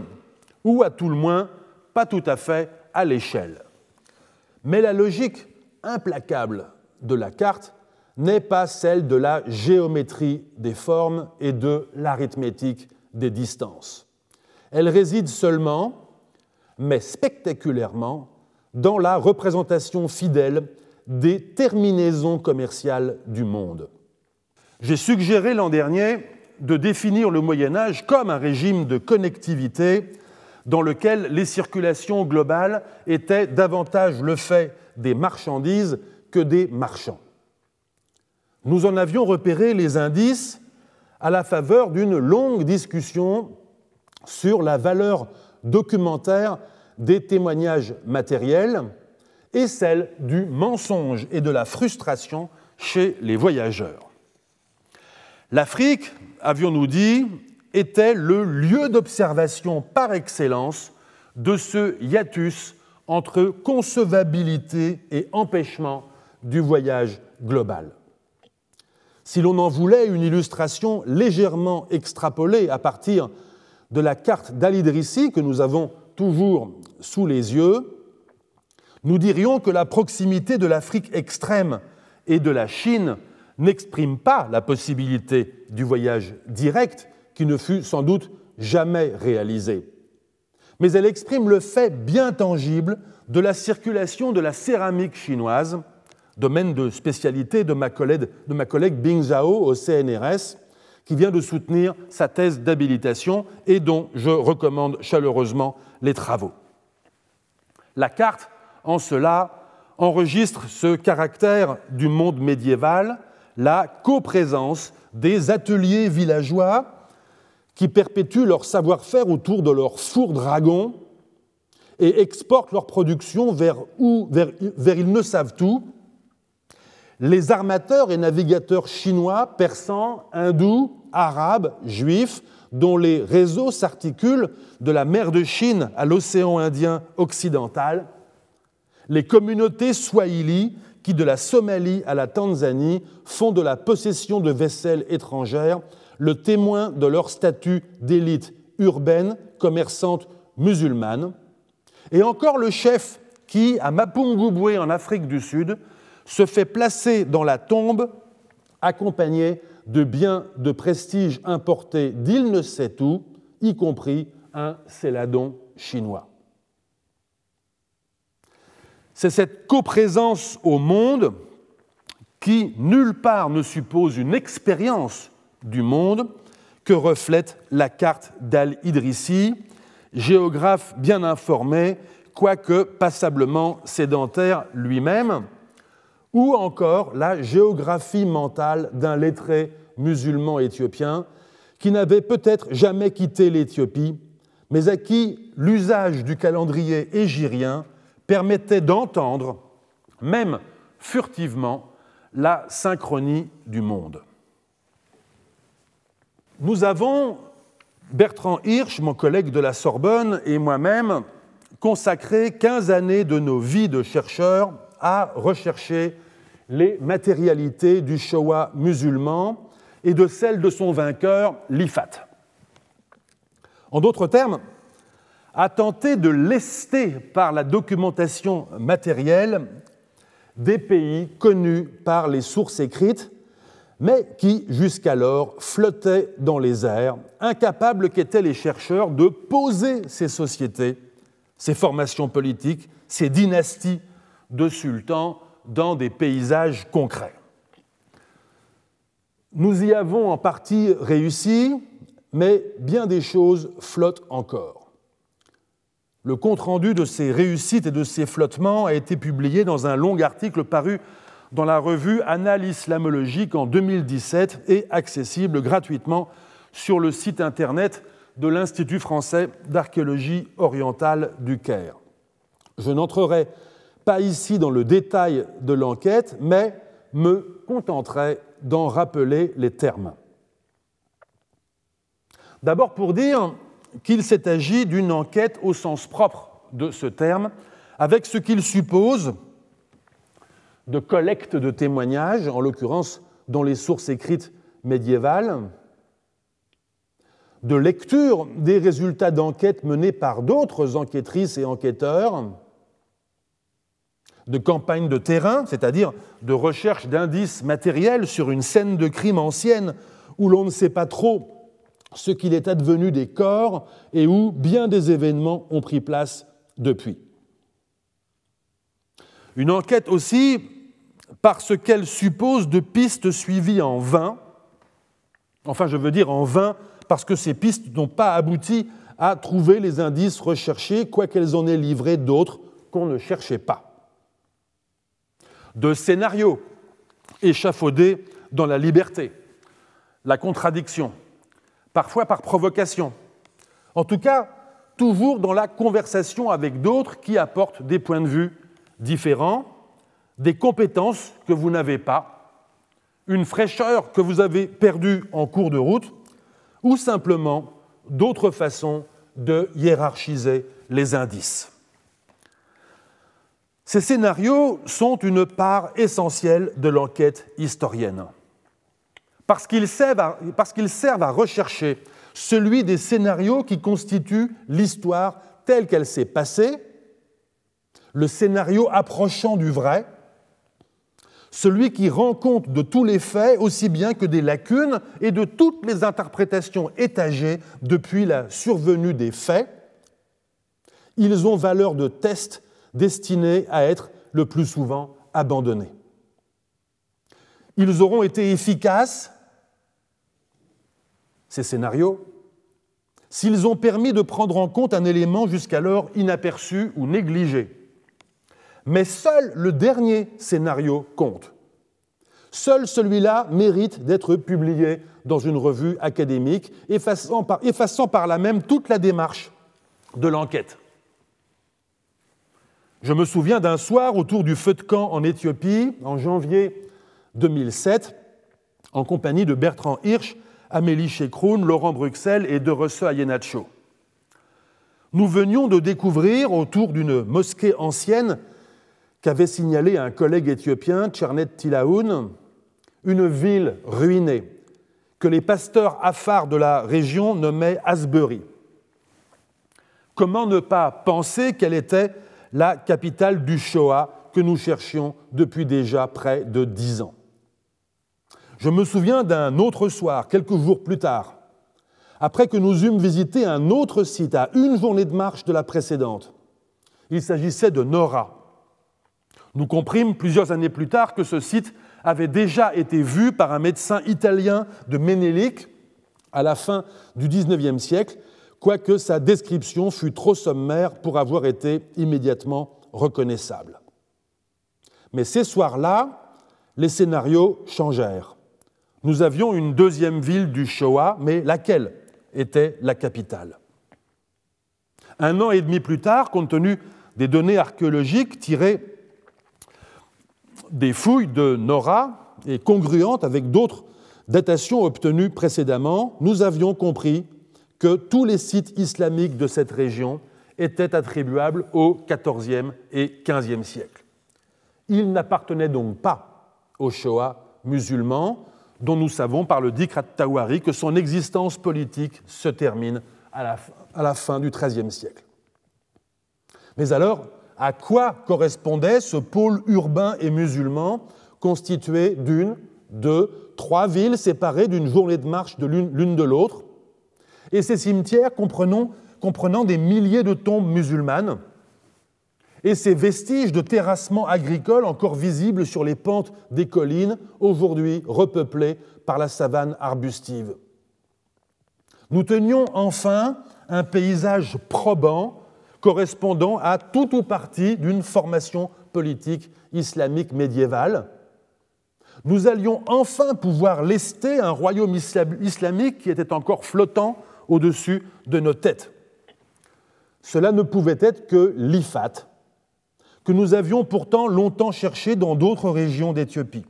ou à tout le moins pas tout à fait à l'échelle. Mais la logique implacable de la carte n'est pas celle de la géométrie des formes et de l'arithmétique des distances. Elle réside seulement, mais spectaculairement, dans la représentation fidèle des terminaisons commerciales du monde. J'ai suggéré l'an dernier de définir le Moyen Âge comme un régime de connectivité dans lequel les circulations globales étaient davantage le fait des marchandises que des marchands. Nous en avions repéré les indices à la faveur d'une longue discussion sur la valeur documentaire des témoignages matériels et celle du mensonge et de la frustration chez les voyageurs. L'Afrique, avions-nous dit, était le lieu d'observation par excellence de ce hiatus entre concevabilité et empêchement du voyage global. Si l'on en voulait une illustration légèrement extrapolée à partir de la carte d'Al-Idrissi que nous avons toujours sous les yeux, nous dirions que la proximité de l'Afrique extrême et de la Chine n'exprime pas la possibilité du voyage direct qui ne fut sans doute jamais réalisé. Mais elle exprime le fait bien tangible de la circulation de la céramique chinoise, domaine de spécialité de ma collègue, de Bing Zhao au CNRS, qui vient de soutenir sa thèse d'habilitation et dont je recommande chaleureusement les travaux. La carte, en cela, enregistre ce caractère du monde médiéval, la coprésence des ateliers villageois qui perpétuent leur savoir-faire autour de leur four dragon et exportent leur production vers, où, vers, vers ils ne savent où, les armateurs et navigateurs chinois, persans, hindous, arabes, juifs, dont les réseaux s'articulent de la mer de Chine à l'océan Indien occidental, les communautés swahili qui, de la Somalie à la Tanzanie, font de la possession de vaisselles étrangères le témoin de leur statut d'élite urbaine, commerçante musulmane, et encore le chef qui, à Mapungubwe en Afrique du Sud, se fait placer dans la tombe accompagné de biens de prestige importés d'il ne sait où, y compris un céladon chinois. C'est cette coprésence au monde qui nulle part ne suppose une expérience du monde que reflète la carte d'Al-Idrissi, géographe bien informé, quoique passablement sédentaire lui-même, ou encore la géographie mentale d'un lettré musulman éthiopien qui n'avait peut-être jamais quitté l'Éthiopie, mais à qui l'usage du calendrier égyrien permettait d'entendre, même furtivement, la synchronie du monde. Nous avons, Bertrand Hirsch, mon collègue de la Sorbonne, et moi-même, consacré 15 années de nos vies de chercheurs à rechercher les matérialités du Shoah musulman et de celles de son vainqueur, l'Ifat. En d'autres termes, à tenter de lester par la documentation matérielle des pays connus par les sources écrites mais qui jusqu'alors flottaient dans les airs, incapables qu'étaient les chercheurs de poser ces sociétés, ces formations politiques, ces dynasties de sultans dans des paysages concrets. Nous y avons en partie réussi, mais bien des choses flottent encore. Le compte-rendu de ces réussites et de ces flottements a été publié dans un long article paru dans la revue Annales islamologique en 2017 et accessible gratuitement sur le site internet de l'Institut français d'archéologie orientale du Caire. Je n'entrerai pas ici dans le détail de l'enquête, mais me contenterai d'en rappeler les termes. D'abord pour dire qu'il s'est agi d'une enquête au sens propre de ce terme, avec ce qu'il suppose de collecte de témoignages, en l'occurrence dans les sources écrites médiévales, de lecture des résultats d'enquête menés par d'autres enquêtrices et enquêteurs, de campagne de terrain, c'est-à-dire de recherche d'indices matériels sur une scène de crime ancienne où l'on ne sait pas trop ce qu'il est advenu des corps et où bien des événements ont pris place depuis. Une enquête aussi parce qu'elle suppose de pistes suivies en vain, enfin je veux dire en vain parce que ces pistes n'ont pas abouti à trouver les indices recherchés, quoiqu'elles en aient livré d'autres qu'on ne cherchait pas. De scénarios échafaudés dans la liberté, la contradiction, parfois par provocation. En tout cas, toujours dans la conversation avec d'autres qui apportent des points de vue différents, des compétences que vous n'avez pas, une fraîcheur que vous avez perdue en cours de route, ou simplement d'autres façons de hiérarchiser les indices. Ces scénarios sont une part essentielle de l'enquête historienne parce qu'ils servent, à rechercher celui des scénarios qui constituent l'histoire telle qu'elle s'est passée, le scénario approchant du vrai, celui qui rend compte de tous les faits aussi bien que des lacunes et de toutes les interprétations étagées depuis la survenue des faits. Ils ont valeur de test destinés à être le plus souvent abandonnés. Ils auront été efficaces ces scénarios, s'ils ont permis de prendre en compte un élément jusqu'alors inaperçu ou négligé. Mais seul le dernier scénario compte. Seul celui-là mérite d'être publié dans une revue académique, effaçant par, effaçant par là même toute la démarche de l'enquête. Je me souviens d'un soir autour du feu de camp en Éthiopie, en janvier 2007, en compagnie de Bertrand Hirsch, Amélie Chekroun, Laurent Bruxelles et de Resse Ayenacho. Nous venions de découvrir, autour d'une mosquée ancienne qu'avait signalé un collègue éthiopien, Tchernet Tilaoun, une ville ruinée que les pasteurs afars de la région nommaient Asbury. Comment ne pas penser qu'elle était la capitale du Shoah que nous cherchions depuis déjà près de dix ans? Je me souviens d'un autre soir, quelques jours plus tard, après que nous eûmes visité un autre site à une journée de marche de la précédente. Il s'agissait de Nora. Nous comprîmes plusieurs années plus tard que ce site avait déjà été vu par un médecin italien de Ménélique à la fin du XIXe siècle, quoique sa description fût trop sommaire pour avoir été immédiatement reconnaissable. Mais ces soirs-là, les scénarios changèrent nous avions une deuxième ville du Shoah, mais laquelle était la capitale? Un an et demi plus tard, compte tenu des données archéologiques tirées des fouilles de Nora et congruentes avec d'autres datations obtenues précédemment, nous avions compris que tous les sites islamiques de cette région étaient attribuables au XIVe et XVe siècle. Ils n'appartenaient donc pas au Shoah musulman, dont nous savons par le Dikrat Tawari que son existence politique se termine à la, fin du XIIIe siècle. Mais alors, à quoi correspondait ce pôle urbain et musulman constitué d'une, deux, trois villes séparées d'une journée de marche de l'une de l'autre, et ces cimetières comprenant, comprenant des milliers de tombes musulmanes, et ces vestiges de terrassement agricole encore visibles sur les pentes des collines, aujourd'hui repeuplées par la savane arbustive. Nous tenions enfin un paysage probant correspondant à tout ou partie d'une formation politique islamique médiévale. Nous allions enfin pouvoir lester un royaume islamique qui était encore flottant au-dessus de nos têtes. Cela ne pouvait être que l'Ifat, que nous avions pourtant longtemps cherché dans d'autres régions d'Éthiopie.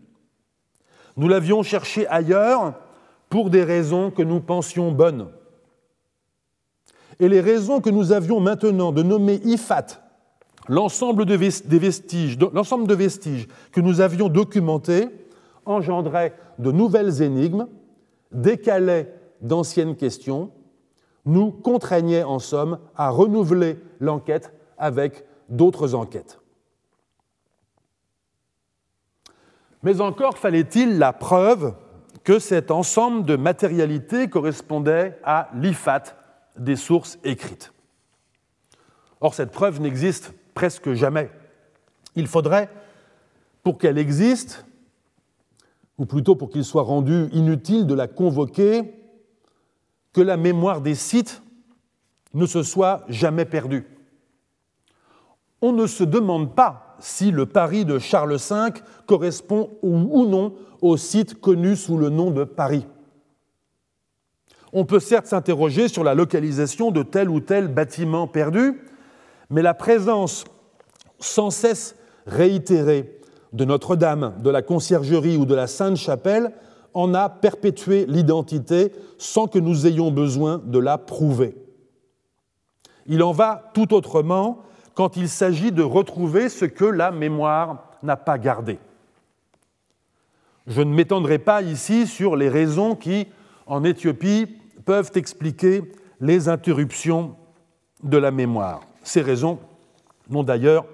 Nous l'avions cherché ailleurs pour des raisons que nous pensions bonnes. Et les raisons que nous avions maintenant de nommer Ifat l'ensemble de vestiges, l'ensemble de vestiges que nous avions documentés engendraient de nouvelles énigmes, décalaient d'anciennes questions, nous contraignaient en somme à renouveler l'enquête avec d'autres enquêtes. Mais encore fallait-il la preuve que cet ensemble de matérialité correspondait à l'IFAT des sources écrites. Or, cette preuve n'existe presque jamais. Il faudrait, pour qu'elle existe, ou plutôt pour qu'il soit rendu inutile de la convoquer, que la mémoire des sites ne se soit jamais perdue. On ne se demande pas si le Paris de Charles V correspond ou non au site connu sous le nom de Paris. On peut certes s'interroger sur la localisation de tel ou tel bâtiment perdu, mais la présence sans cesse réitérée de Notre-Dame, de la Conciergerie ou de la Sainte-Chapelle en a perpétué l'identité sans que nous ayons besoin de la prouver. Il en va tout autrement quand il s'agit de retrouver ce que la mémoire n'a pas gardé. Je ne m'étendrai pas ici sur les raisons qui, en Éthiopie, peuvent expliquer les interruptions de la mémoire. Ces raisons n'ont d'ailleurs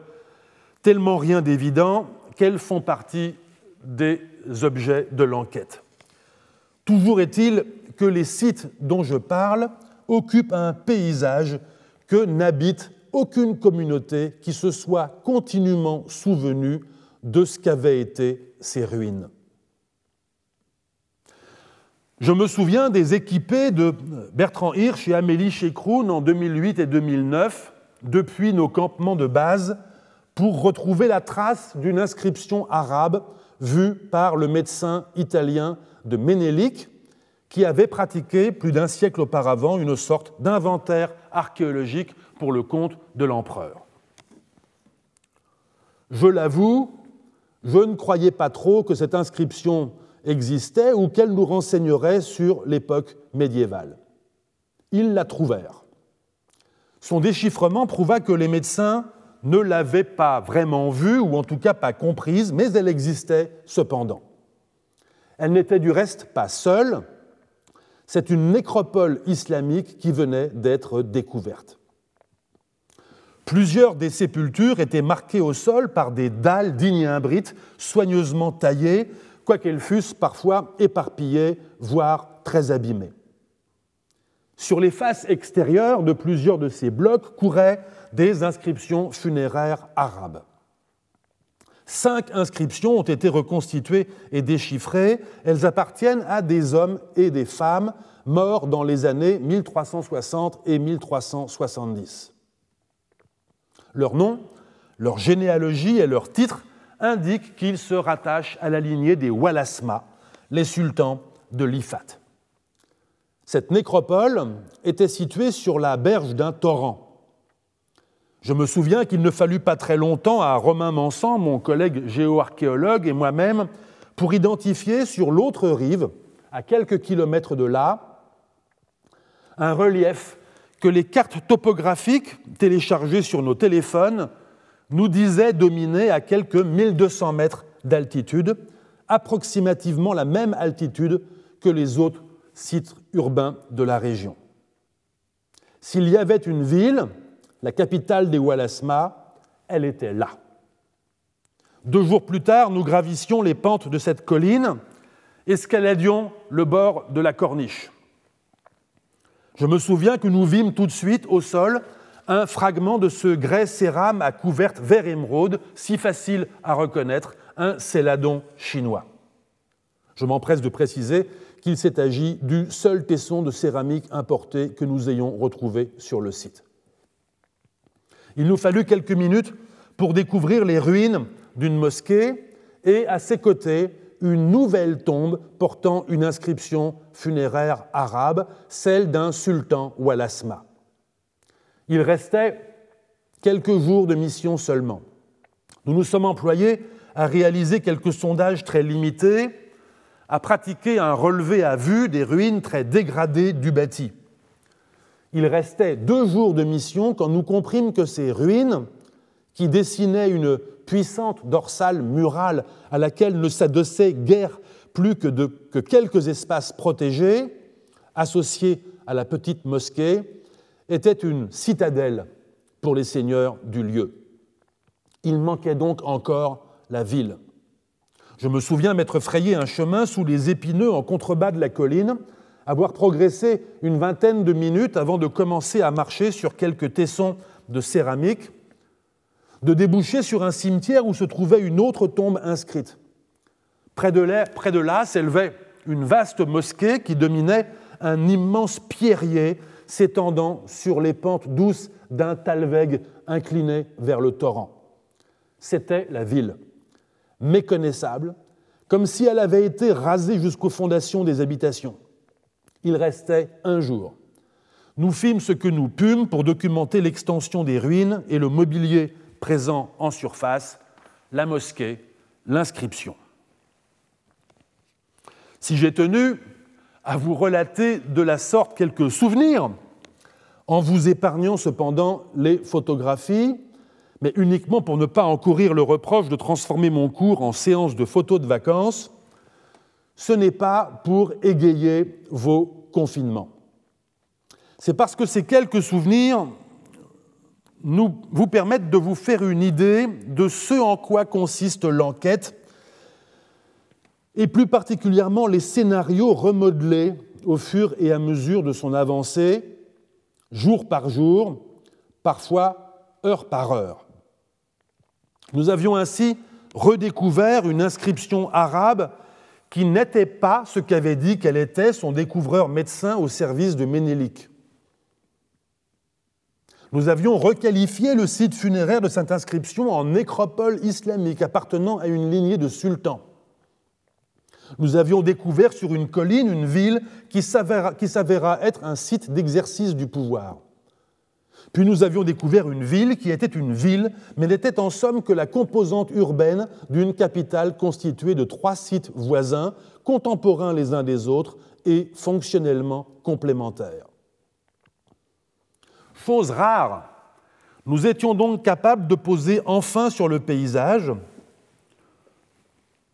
tellement rien d'évident qu'elles font partie des objets de l'enquête. Toujours est-il que les sites dont je parle occupent un paysage que n'habitent aucune communauté qui se soit continuellement souvenue de ce qu'avaient été ces ruines. Je me souviens des équipés de Bertrand Hirsch et Amélie Chekroun en 2008 et 2009 depuis nos campements de base pour retrouver la trace d'une inscription arabe vue par le médecin italien de Ménélique qui avait pratiqué plus d'un siècle auparavant une sorte d'inventaire archéologique pour le compte de l'empereur. Je l'avoue, je ne croyais pas trop que cette inscription existait ou qu'elle nous renseignerait sur l'époque médiévale. Ils la trouvèrent. Son déchiffrement prouva que les médecins ne l'avaient pas vraiment vue, ou en tout cas pas comprise, mais elle existait cependant. Elle n'était du reste pas seule, c'est une nécropole islamique qui venait d'être découverte. Plusieurs des sépultures étaient marquées au sol par des dalles d'ignimbrite soigneusement taillées, quoiqu'elles fussent parfois éparpillées, voire très abîmées. Sur les faces extérieures de plusieurs de ces blocs couraient des inscriptions funéraires arabes. Cinq inscriptions ont été reconstituées et déchiffrées. Elles appartiennent à des hommes et des femmes morts dans les années 1360 et 1370. Leur nom, leur généalogie et leur titre indiquent qu'ils se rattachent à la lignée des Walasma, les sultans de l'Ifat. Cette nécropole était située sur la berge d'un torrent. Je me souviens qu'il ne fallut pas très longtemps à Romain Mansan, mon collègue géoarchéologue, et moi-même, pour identifier sur l'autre rive, à quelques kilomètres de là, un relief que les cartes topographiques téléchargées sur nos téléphones nous disaient dominer à quelques 1200 mètres d'altitude, approximativement la même altitude que les autres sites urbains de la région. S'il y avait une ville, la capitale des Walasma, elle était là. Deux jours plus tard, nous gravissions les pentes de cette colline escaladions le bord de la corniche. Je me souviens que nous vîmes tout de suite au sol un fragment de ce grès cérame à couverte vert émeraude, si facile à reconnaître, un céladon chinois. Je m'empresse de préciser qu'il s'est agi du seul tesson de céramique importé que nous ayons retrouvé sur le site. Il nous fallut quelques minutes pour découvrir les ruines d'une mosquée et à ses côtés une nouvelle tombe portant une inscription funéraire arabe, celle d'un sultan Walasma. Il restait quelques jours de mission seulement. Nous nous sommes employés à réaliser quelques sondages très limités, à pratiquer un relevé à vue des ruines très dégradées du bâti. Il restait deux jours de mission quand nous comprîmes que ces ruines, qui dessinaient une puissante dorsale murale à laquelle ne s'adossait guère plus que, quelques espaces protégés, associés à la petite mosquée, était une citadelle pour les seigneurs du lieu. Il manquait donc encore la ville. Je me souviens m'être frayé un chemin sous les épineux en contrebas de la colline, avoir progressé une vingtaine de minutes avant de commencer à marcher sur quelques tessons de céramique, de déboucher sur un cimetière où se trouvait une autre tombe inscrite. Près de là, s'élevait une vaste mosquée qui dominait un immense pierrier s'étendant sur les pentes douces d'un talweg incliné vers le torrent. C'était la ville, méconnaissable, comme si elle avait été rasée jusqu'aux fondations des habitations. Il restait un jour. Nous fîmes ce que nous pûmes pour documenter l'extension des ruines et le mobilier présent en surface, la mosquée, l'inscription. Si j'ai tenu à vous relater de la sorte quelques souvenirs, en vous épargnant cependant les photographies, mais uniquement pour ne pas encourir le reproche de transformer mon cours en séance de photos de vacances, ce n'est pas pour égayer vos confinements. C'est parce que ces quelques souvenirs nous, vous permettent de vous faire une idée de ce en quoi consiste l'enquête, et plus particulièrement les scénarios remodelés au fur et à mesure de son avancée, jour par jour, parfois heure par heure. Nous avions ainsi redécouvert une inscription arabe qui n'était pas ce qu'avait dit qu'elle était son découvreur médecin au service de Ménélique. Nous avions requalifié le site funéraire de cette inscription en nécropole islamique appartenant à une lignée de sultans. Nous avions découvert sur une colline une ville qui s'avéra être un site d'exercice du pouvoir. Puis nous avions découvert une ville qui était une ville, mais n'était en somme que la composante urbaine d'une capitale constituée de trois sites voisins, contemporains les uns des autres et fonctionnellement complémentaires. Chose rare, nous étions donc capables de poser enfin sur le paysage,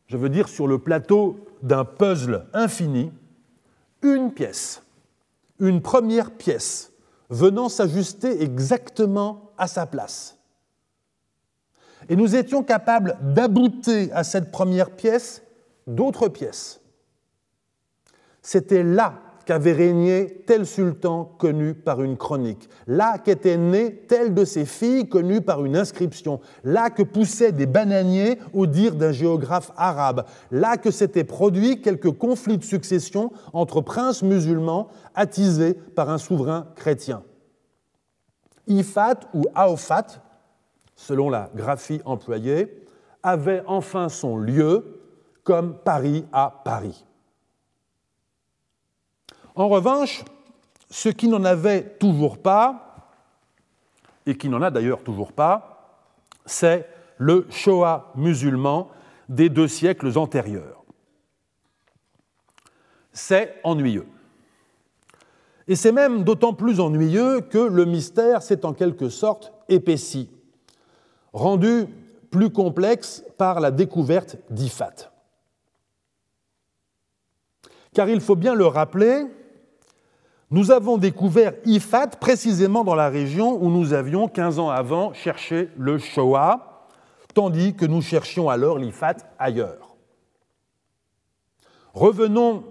je veux dire sur le plateau d'un puzzle infini, une pièce, une première pièce venant s'ajuster exactement à sa place. Et nous étions capables d'abouter à cette première pièce d'autres pièces. C'était là qu'avait régné tel sultan connu par une chronique, là qu'était née telle de ses filles connue par une inscription, là que poussaient des bananiers au dire d'un géographe arabe, là que s'étaient produits quelques conflits de succession entre princes musulmans attisés par un souverain chrétien. Ifat ou Aofat, selon la graphie employée, avait enfin son lieu comme Paris à Paris. En revanche, ce qui n'en avait toujours pas, et qui n'en a d'ailleurs toujours pas, c'est le Shoah musulman des deux siècles antérieurs. C'est ennuyeux. Et c'est même d'autant plus ennuyeux que le mystère s'est en quelque sorte épaissi, rendu plus complexe par la découverte d'Ifat. Car il faut bien le rappeler, nous avons découvert Ifat précisément dans la région où nous avions, 15 ans avant, cherché le Shoah, tandis que nous cherchions alors l'Ifat ailleurs. Revenons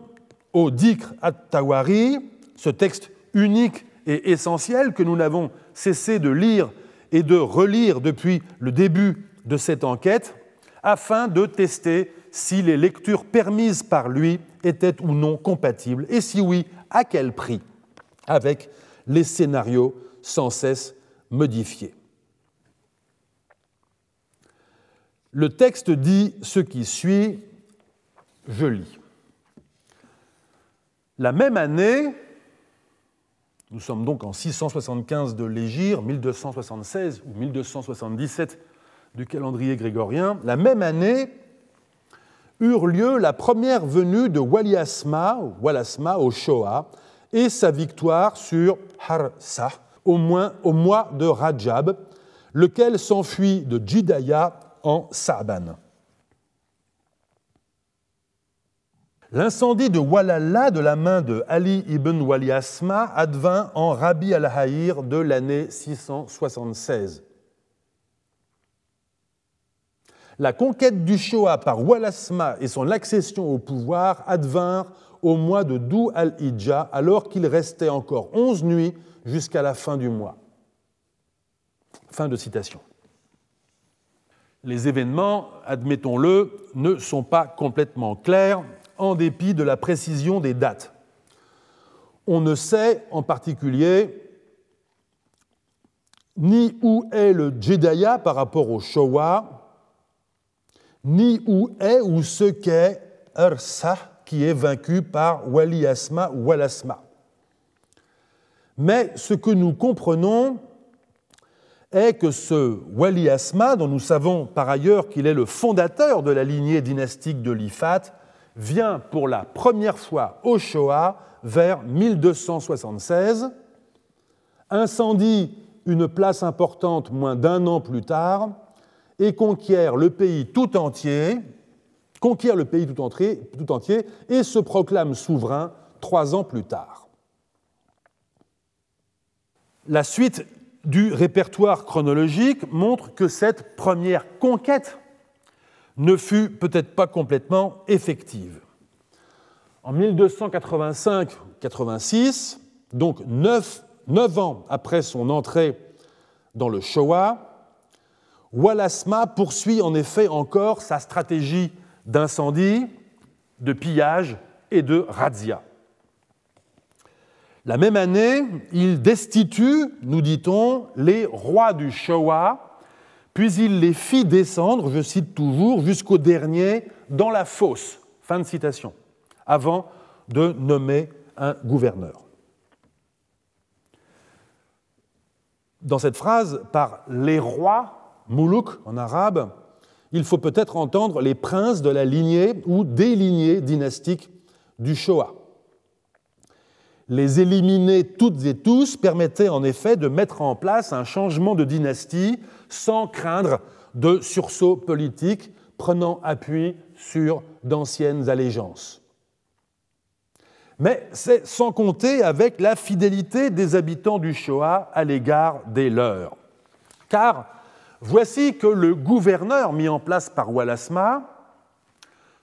au Dikr at-Tawari, ce texte unique et essentiel que nous n'avons cessé de lire et de relire depuis le début de cette enquête, afin de tester si les lectures permises par lui étaient ou non compatibles, et si oui, à quel prix, avec les scénarios sans cesse modifiés. Le texte dit ce qui suit, je lis. La même année, nous sommes donc en 675 de l'Égir, 1276 ou 1277 du calendrier grégorien, la même année eurent lieu la première venue de Wali Asma, Walasma au Shoah et sa victoire sur Harsa au, au mois de Rajab, lequel s'enfuit de Jidaya en Sa'ban. L'incendie de Walala de la main de Ali ibn Wali Asma advint en Rabi al-Haïr de l'année 676. La conquête du Shoah par Walasma et son accession au pouvoir advinrent au mois de Dou al-Hijja, alors qu'il restait encore onze nuits jusqu'à la fin du mois. Fin de citation. Les événements, admettons-le, ne sont pas complètement clairs en dépit de la précision des dates. On ne sait en particulier ni où est le Jedaya par rapport au Showa, ni où est ou ce qu'est Ursa qui est vaincu par Wali Asma ou Walasma. Mais ce que nous comprenons est que ce Wali Asma, dont nous savons par ailleurs qu'il est le fondateur de la lignée dynastique de l'Ifat, vient pour la première fois au Shoah vers 1276, incendie une place importante moins d'un an plus tard et conquiert le pays tout entier, conquiert le pays tout entier, et se proclame souverain trois ans plus tard. La suite du répertoire chronologique montre que cette première conquête ne fut peut-être pas complètement effective. En 1285-86, donc neuf, ans après son entrée dans le Shoah, Walasma poursuit en effet encore sa stratégie d'incendie, de pillage et de razzia. La même année, il destitue, nous dit-on, les rois du Shoah puis il les fit descendre, je cite toujours, jusqu'au dernier dans la fosse. Fin de citation. Avant de nommer un gouverneur. Dans cette phrase, par les rois, moulouk en arabe, il faut peut-être entendre les princes de la lignée ou des lignées dynastiques du Shoah. Les éliminer toutes et tous permettait en effet de mettre en place un changement de dynastie sans craindre de sursaut politique prenant appui sur d'anciennes allégeances. Mais c'est sans compter avec la fidélité des habitants du Shoah à l'égard des leurs. Car voici que le gouverneur mis en place par Walasma,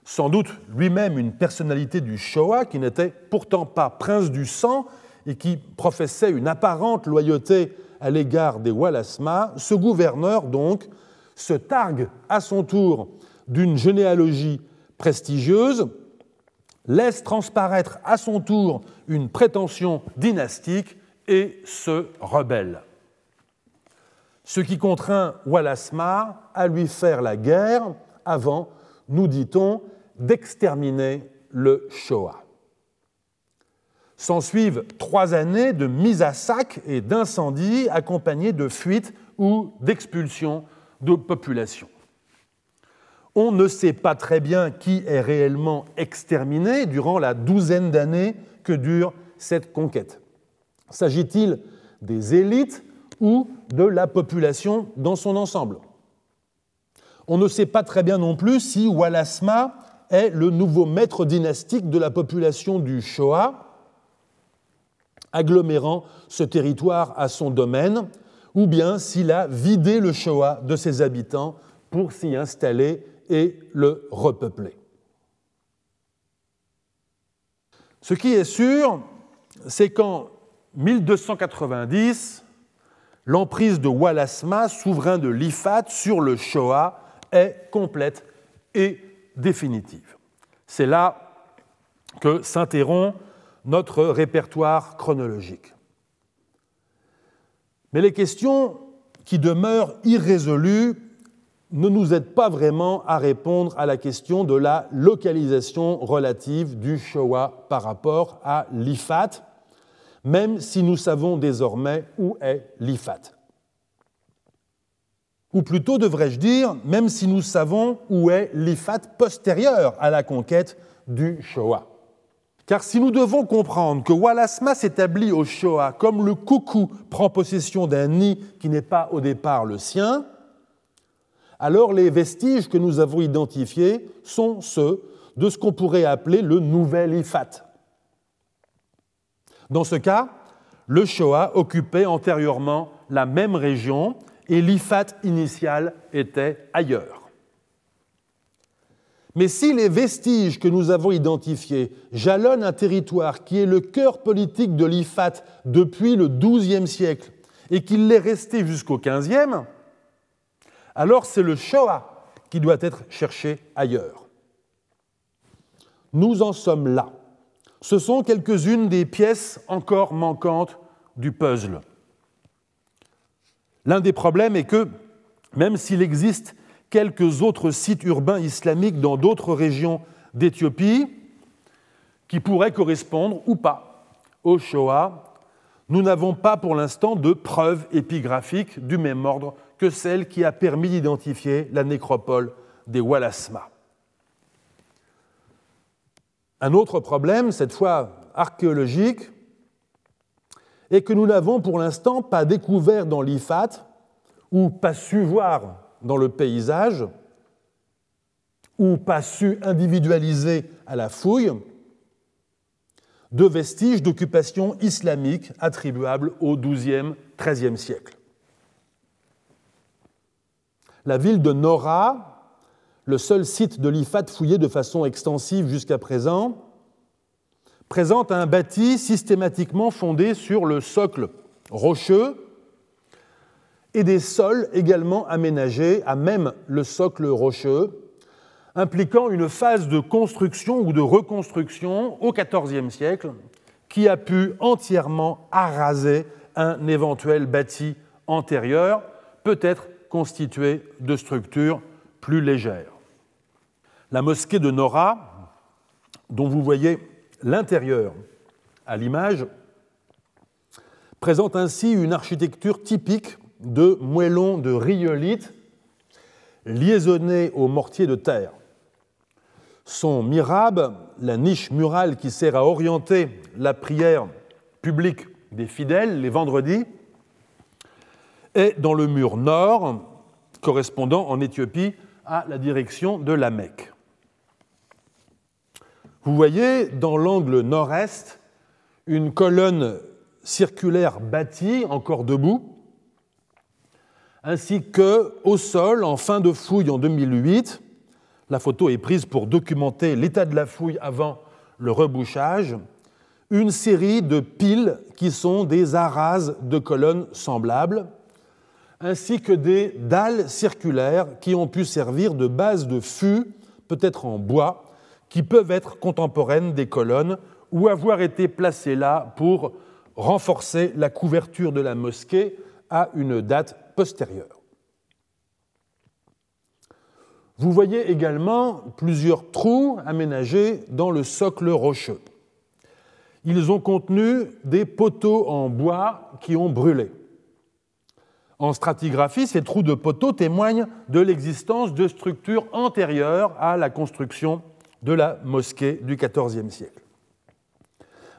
sans doute lui-même une personnalité du Shoah qui n'était pourtant pas prince du sang et qui professait une apparente loyauté à l'égard des Walasma, ce gouverneur donc se targue à son tour d'une généalogie prestigieuse, laisse transparaître à son tour une prétention dynastique et se rebelle. Ce qui contraint Walasma à lui faire la guerre avant, nous dit-on, d'exterminer le Shoah. S'ensuivent trois années de mise à sac et d'incendies accompagnées de fuites ou d'expulsions de populations. On ne sait pas très bien qui est réellement exterminé durant la douzaine d'années que dure cette conquête. S'agit-il des élites ou de la population dans son ensemble On ne sait pas très bien non plus si Walasma est le nouveau maître dynastique de la population du Shoah, agglomérant ce territoire à son domaine, ou bien s'il a vidé le Shoah de ses habitants pour s'y installer et le repeupler. Ce qui est sûr, c'est qu'en 1290, l'emprise de Walasma, souverain de l'Ifat, sur le Shoah est complète et définitive. C'est là que s'interrompt notre répertoire chronologique. Mais les questions qui demeurent irrésolues ne nous aident pas vraiment à répondre à la question de la localisation relative du Shoah par rapport à l'Ifat, même si nous savons désormais où est l'Ifat. Ou plutôt, devrais-je dire, même si nous savons où est l'Ifat postérieur à la conquête du Shoah. Car si nous devons comprendre que Walasma s'établit au Shoah comme le coucou prend possession d'un nid qui n'est pas au départ le sien, alors les vestiges que nous avons identifiés sont ceux de ce qu'on pourrait appeler le nouvel Ifat. Dans ce cas, le Shoah occupait antérieurement la même région et l'Ifat initial était ailleurs. Mais si les vestiges que nous avons identifiés jalonnent un territoire qui est le cœur politique de l'Ifat depuis le XIIe siècle et qu'il l'est resté jusqu'au XVe, alors c'est le Shoah qui doit être cherché ailleurs. Nous en sommes là. Ce sont quelques-unes des pièces encore manquantes du puzzle. L'un des problèmes est que, même s'il existe quelques autres sites urbains islamiques dans d'autres régions d'Éthiopie qui pourraient correspondre ou pas au Shoah, nous n'avons pas pour l'instant de preuves épigraphiques du même ordre que celle qui a permis d'identifier la nécropole des Walasma. Un autre problème, cette fois archéologique, est que nous n'avons pour l'instant pas découvert dans l'Ifat, ou pas su voir dans le paysage, ou pas su individualiser à la fouille, de vestiges d'occupation islamique attribuables au XIIe, XIIIe siècle. La ville de Nora, le seul site de l'IFAT fouillé de façon extensive jusqu'à présent, présente un bâti systématiquement fondé sur le socle rocheux et des sols également aménagés à même le socle rocheux, impliquant une phase de construction ou de reconstruction au XIVe siècle qui a pu entièrement araser un éventuel bâti antérieur, peut-être constitué de structures plus légères. La mosquée de Nora, dont vous voyez l'intérieur à l'image, présente ainsi une architecture typique de moellons de rhyolite liaisonnés au mortier de terre. Son mirabe, la niche murale qui sert à orienter la prière publique des fidèles les vendredis, est dans le mur nord, correspondant en Éthiopie à la direction de la Mecque. Vous voyez dans l'angle nord-est une colonne circulaire bâtie, encore debout, ainsi que au sol, en fin de fouille en 2008, la photo est prise pour documenter l'état de la fouille avant le rebouchage, une série de piles qui sont des arases de colonnes semblables, ainsi que des dalles circulaires qui ont pu servir de base de fût, peut-être en bois, qui peuvent être contemporaines des colonnes ou avoir été placées là pour renforcer la couverture de la mosquée à une date postérieure. Vous voyez également plusieurs trous aménagés dans le socle rocheux. Ils ont contenu des poteaux en bois qui ont brûlé. En stratigraphie, ces trous de poteaux témoignent de l'existence de structures antérieures à la construction de la mosquée du XIVe siècle.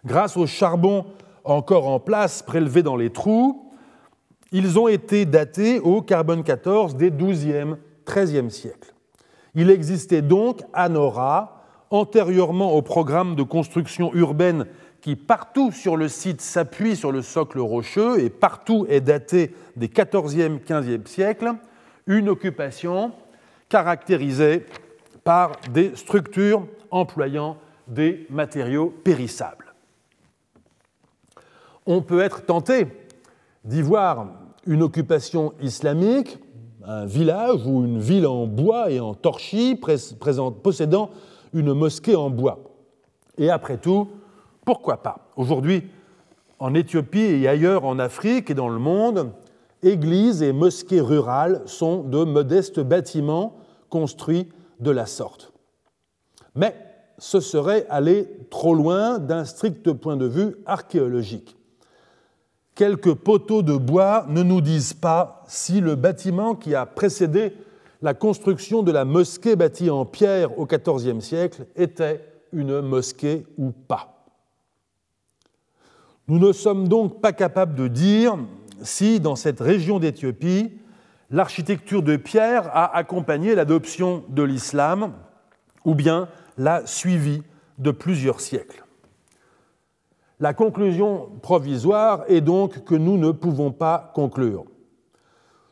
Grâce au charbon encore en place prélevé dans les trous, ils ont été datés au carbone 14 des XIIe, XIIIe siècles. Il existait donc à Nora, antérieurement au programme de construction urbaine qui partout sur le site s'appuie sur le socle rocheux et partout est daté des XIVe, XVe siècles, une occupation caractérisée par des structures employant des matériaux périssables. On peut être tenté d'y voir une occupation islamique, un village ou une ville en bois et en torchis possédant une mosquée en bois. Et après tout, pourquoi pas? Aujourd'hui, en Éthiopie et ailleurs en Afrique et dans le monde, églises et mosquées rurales sont de modestes bâtiments construits de la sorte. Mais ce serait aller trop loin d'un strict point de vue archéologique. Quelques poteaux de bois ne nous disent pas si le bâtiment qui a précédé la construction de la mosquée bâtie en pierre au XIVe siècle était une mosquée ou pas. Nous ne sommes donc pas capables de dire si, dans cette région d'Éthiopie, l'architecture de pierre a accompagné l'adoption de l'islam ou bien l'a suivi de plusieurs siècles. La conclusion provisoire est donc que nous ne pouvons pas conclure.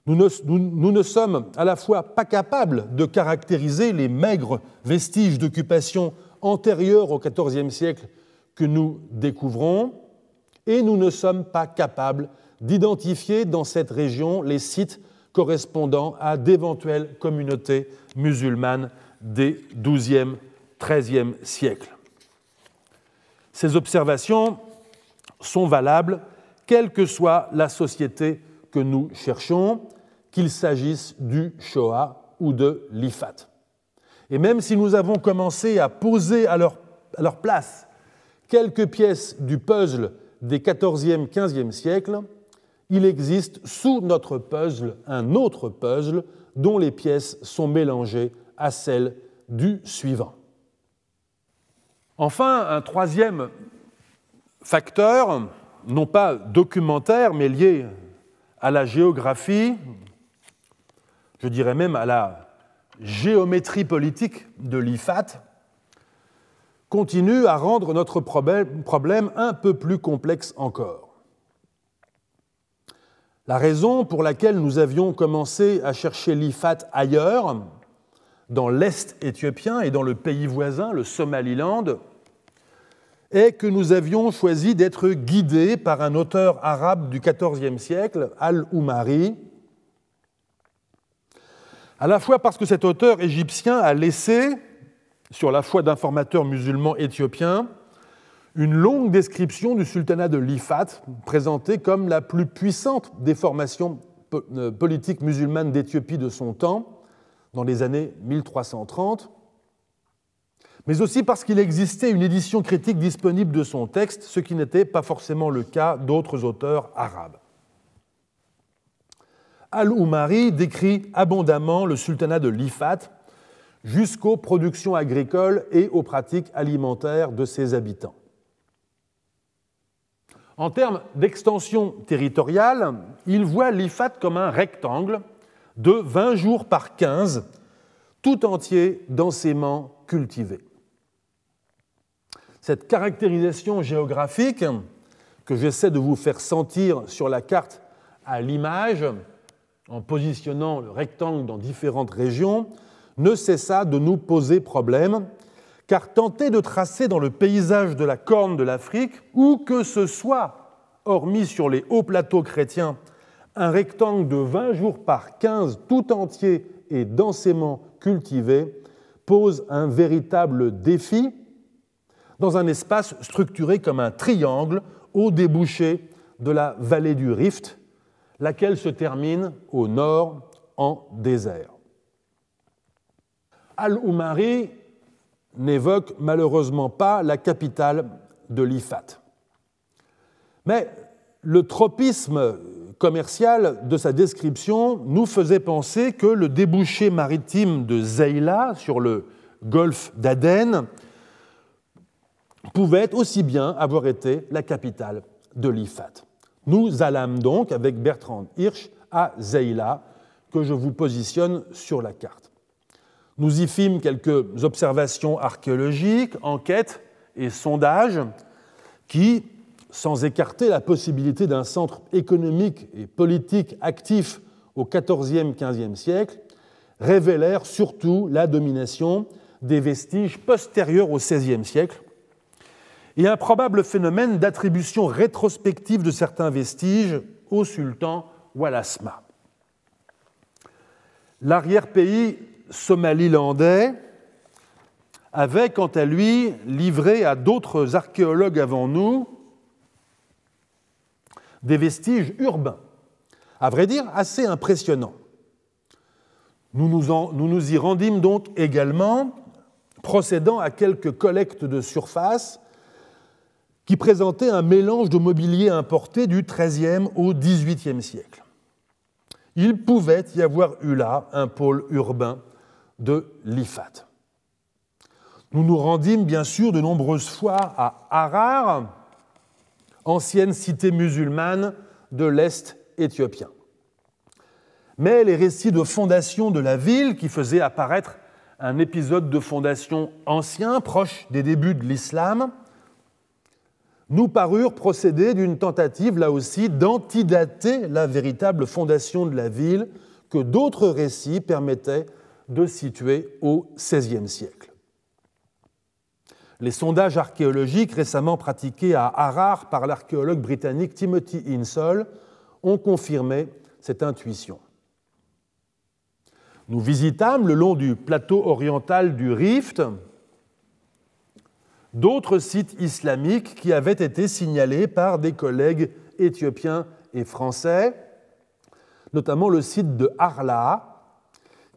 Nous ne, sommes à la fois pas capables de caractériser les maigres vestiges d'occupation antérieurs au XIVe siècle que nous découvrons, et nous ne sommes pas capables d'identifier dans cette région les sites correspondant à d'éventuelles communautés musulmanes des XIIe, XIIIe siècles. Ces observations sont valables quelle que soit la société que nous cherchons, qu'il s'agisse du Shoah ou de l'Ifat. Et même si nous avons commencé à poser à leur, place quelques pièces du puzzle des XIVe, XVe siècles, il existe sous notre puzzle un autre puzzle dont les pièces sont mélangées à celles du suivant. Enfin, un troisième facteur, non pas documentaire, mais lié à la géographie, je dirais même à la géométrie politique de l'IFAT, continue à rendre notre problème un peu plus complexe encore. La raison pour laquelle nous avions commencé à chercher l'IFAT ailleurs, dans l'Est éthiopien et dans le pays voisin, le Somaliland, est que nous avions choisi d'être guidés par un auteur arabe du XIVe siècle, Al-Umari, à la fois parce que cet auteur égyptien a laissé, sur la foi d'informateurs musulmans éthiopiens une longue description du sultanat de l'Ifat, présenté comme la plus puissante des formations euh, politiques musulmanes d'Éthiopie de son temps, dans les années 1330, mais aussi parce qu'il existait une édition critique disponible de son texte, ce qui n'était pas forcément le cas d'autres auteurs arabes. Al-Umari décrit abondamment le sultanat de l'Ifat jusqu'aux productions agricoles et aux pratiques alimentaires de ses habitants. En termes d'extension territoriale, il voit l'IFAT comme un rectangle de 20 jours par 15, tout entier densément cultivé. Cette caractérisation géographique que j'essaie de vous faire sentir sur la carte à l'image, en positionnant le rectangle dans différentes régions, ne cessa de nous poser problème, car tenter de tracer dans le paysage de la corne de l'Afrique, où que ce soit, hormis sur les hauts plateaux chrétiens, un rectangle de 20 jours par 15 tout entier et densément cultivé, pose un véritable défi dans un espace structuré comme un triangle au débouché de la vallée du Rift, laquelle se termine au nord en désert. Al-Umari n'évoque malheureusement pas la capitale de l'Ifat. Mais le tropisme commercial de sa description nous faisait penser que le débouché maritime de Zeila sur le golfe d'Aden pouvait aussi bien avoir été la capitale de l'Ifat. Nous allâmes donc avec Bertrand Hirsch à Zeila, que je vous positionne sur la carte. Nous y fîmes quelques observations archéologiques, enquêtes et sondages qui, sans écarter la possibilité d'un centre économique et politique actif au XIVe-XVe siècle, révélèrent surtout la domination des vestiges postérieurs au XVIe siècle et un probable phénomène d'attribution rétrospective de certains vestiges au sultan Walasma. L'arrière-pays somalilandais avait, quant à lui, livré à d'autres archéologues avant nous des vestiges urbains, à vrai dire assez impressionnants. Nous nous, y rendîmes donc également, procédant à quelques collectes de surface qui présentaient un mélange de mobilier importé du XIIIe au XVIIIe siècle. Il pouvait y avoir eu là un pôle urbain de l'Ifat. Nous nous rendîmes bien sûr de nombreuses fois à Harar, ancienne cité musulmane de l'Est éthiopien. Mais les récits de fondation de la ville, qui faisaient apparaître un épisode de fondation ancien, proche des débuts de l'islam, nous parurent procéder d'une tentative, là aussi, d'antidater la véritable fondation de la ville que d'autres récits permettaient de situer au XVIe siècle. Les sondages archéologiques récemment pratiqués à Harar par l'archéologue britannique Timothy Insall ont confirmé cette intuition. Nous visitâmes le long du plateau oriental du Rift d'autres sites islamiques qui avaient été signalés par des collègues éthiopiens et français, notamment le site de Arla,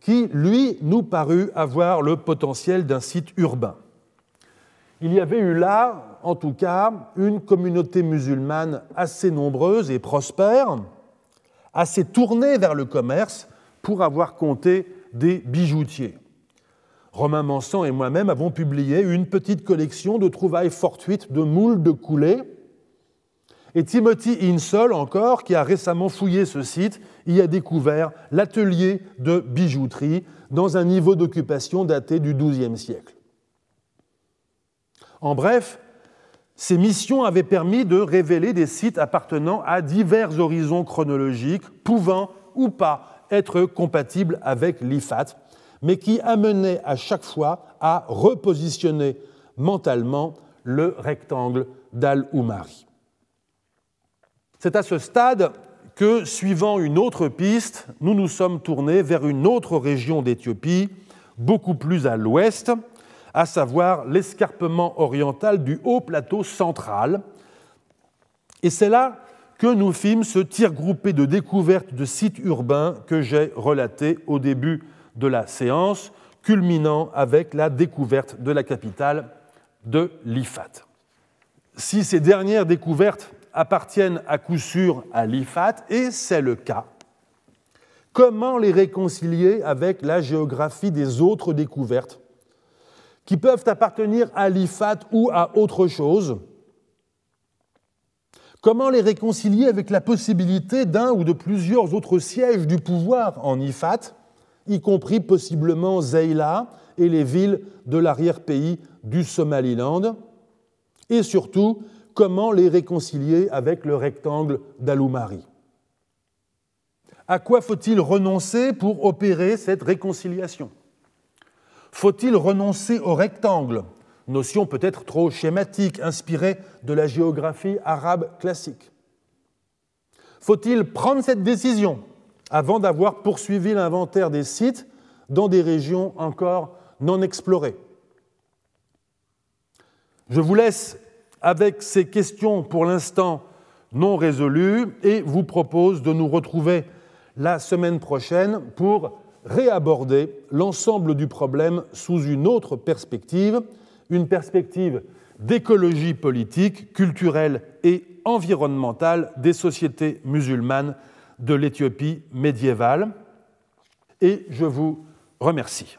qui, lui, nous parut avoir le potentiel d'un site urbain il y avait eu là, en tout cas, une communauté musulmane assez nombreuse et prospère, assez tournée vers le commerce pour avoir compté des bijoutiers. Romain Mansan et moi-même avons publié une petite collection de trouvailles fortuites de moules de coulées. Et Timothy Insol, encore, qui a récemment fouillé ce site, y a découvert l'atelier de bijouterie dans un niveau d'occupation daté du XIIe siècle. En bref, ces missions avaient permis de révéler des sites appartenant à divers horizons chronologiques, pouvant ou pas être compatibles avec l'IFAT, mais qui amenaient à chaque fois à repositionner mentalement le rectangle d'Al-Oumari. C'est à ce stade que, suivant une autre piste, nous nous sommes tournés vers une autre région d'Éthiopie, beaucoup plus à l'ouest, à savoir l'escarpement oriental du haut plateau central. Et c'est là que nous fîmes ce tir groupé de découvertes de sites urbains que j'ai relaté au début de la séance, culminant avec la découverte de la capitale de l'Ifat. Si ces dernières découvertes appartiennent à coup sûr à l'Ifat, et c'est le cas, comment les réconcilier avec la géographie des autres découvertes qui peuvent appartenir à l'IFAT ou à autre chose, comment les réconcilier avec la possibilité d'un ou de plusieurs autres sièges du pouvoir en IFAT, y compris possiblement Zeila et les villes de l'arrière-pays du Somaliland, et surtout comment les réconcilier avec le rectangle d'Aloumari. À quoi faut-il renoncer pour opérer cette réconciliation? Faut-il renoncer au rectangle? Notion peut-être trop schématique, inspirée de la géographie arabe classique. Faut-il prendre cette décision avant d'avoir poursuivi l'inventaire des sites dans des régions encore non explorées? Je vous laisse avec ces questions pour l'instant non résolues et vous propose de nous retrouver la semaine prochaine pour réaborder l'ensemble du problème sous une autre perspective, une perspective d'écologie politique, culturelle et environnementale des sociétés musulmanes de l'Éthiopie médiévale. Et je vous remercie.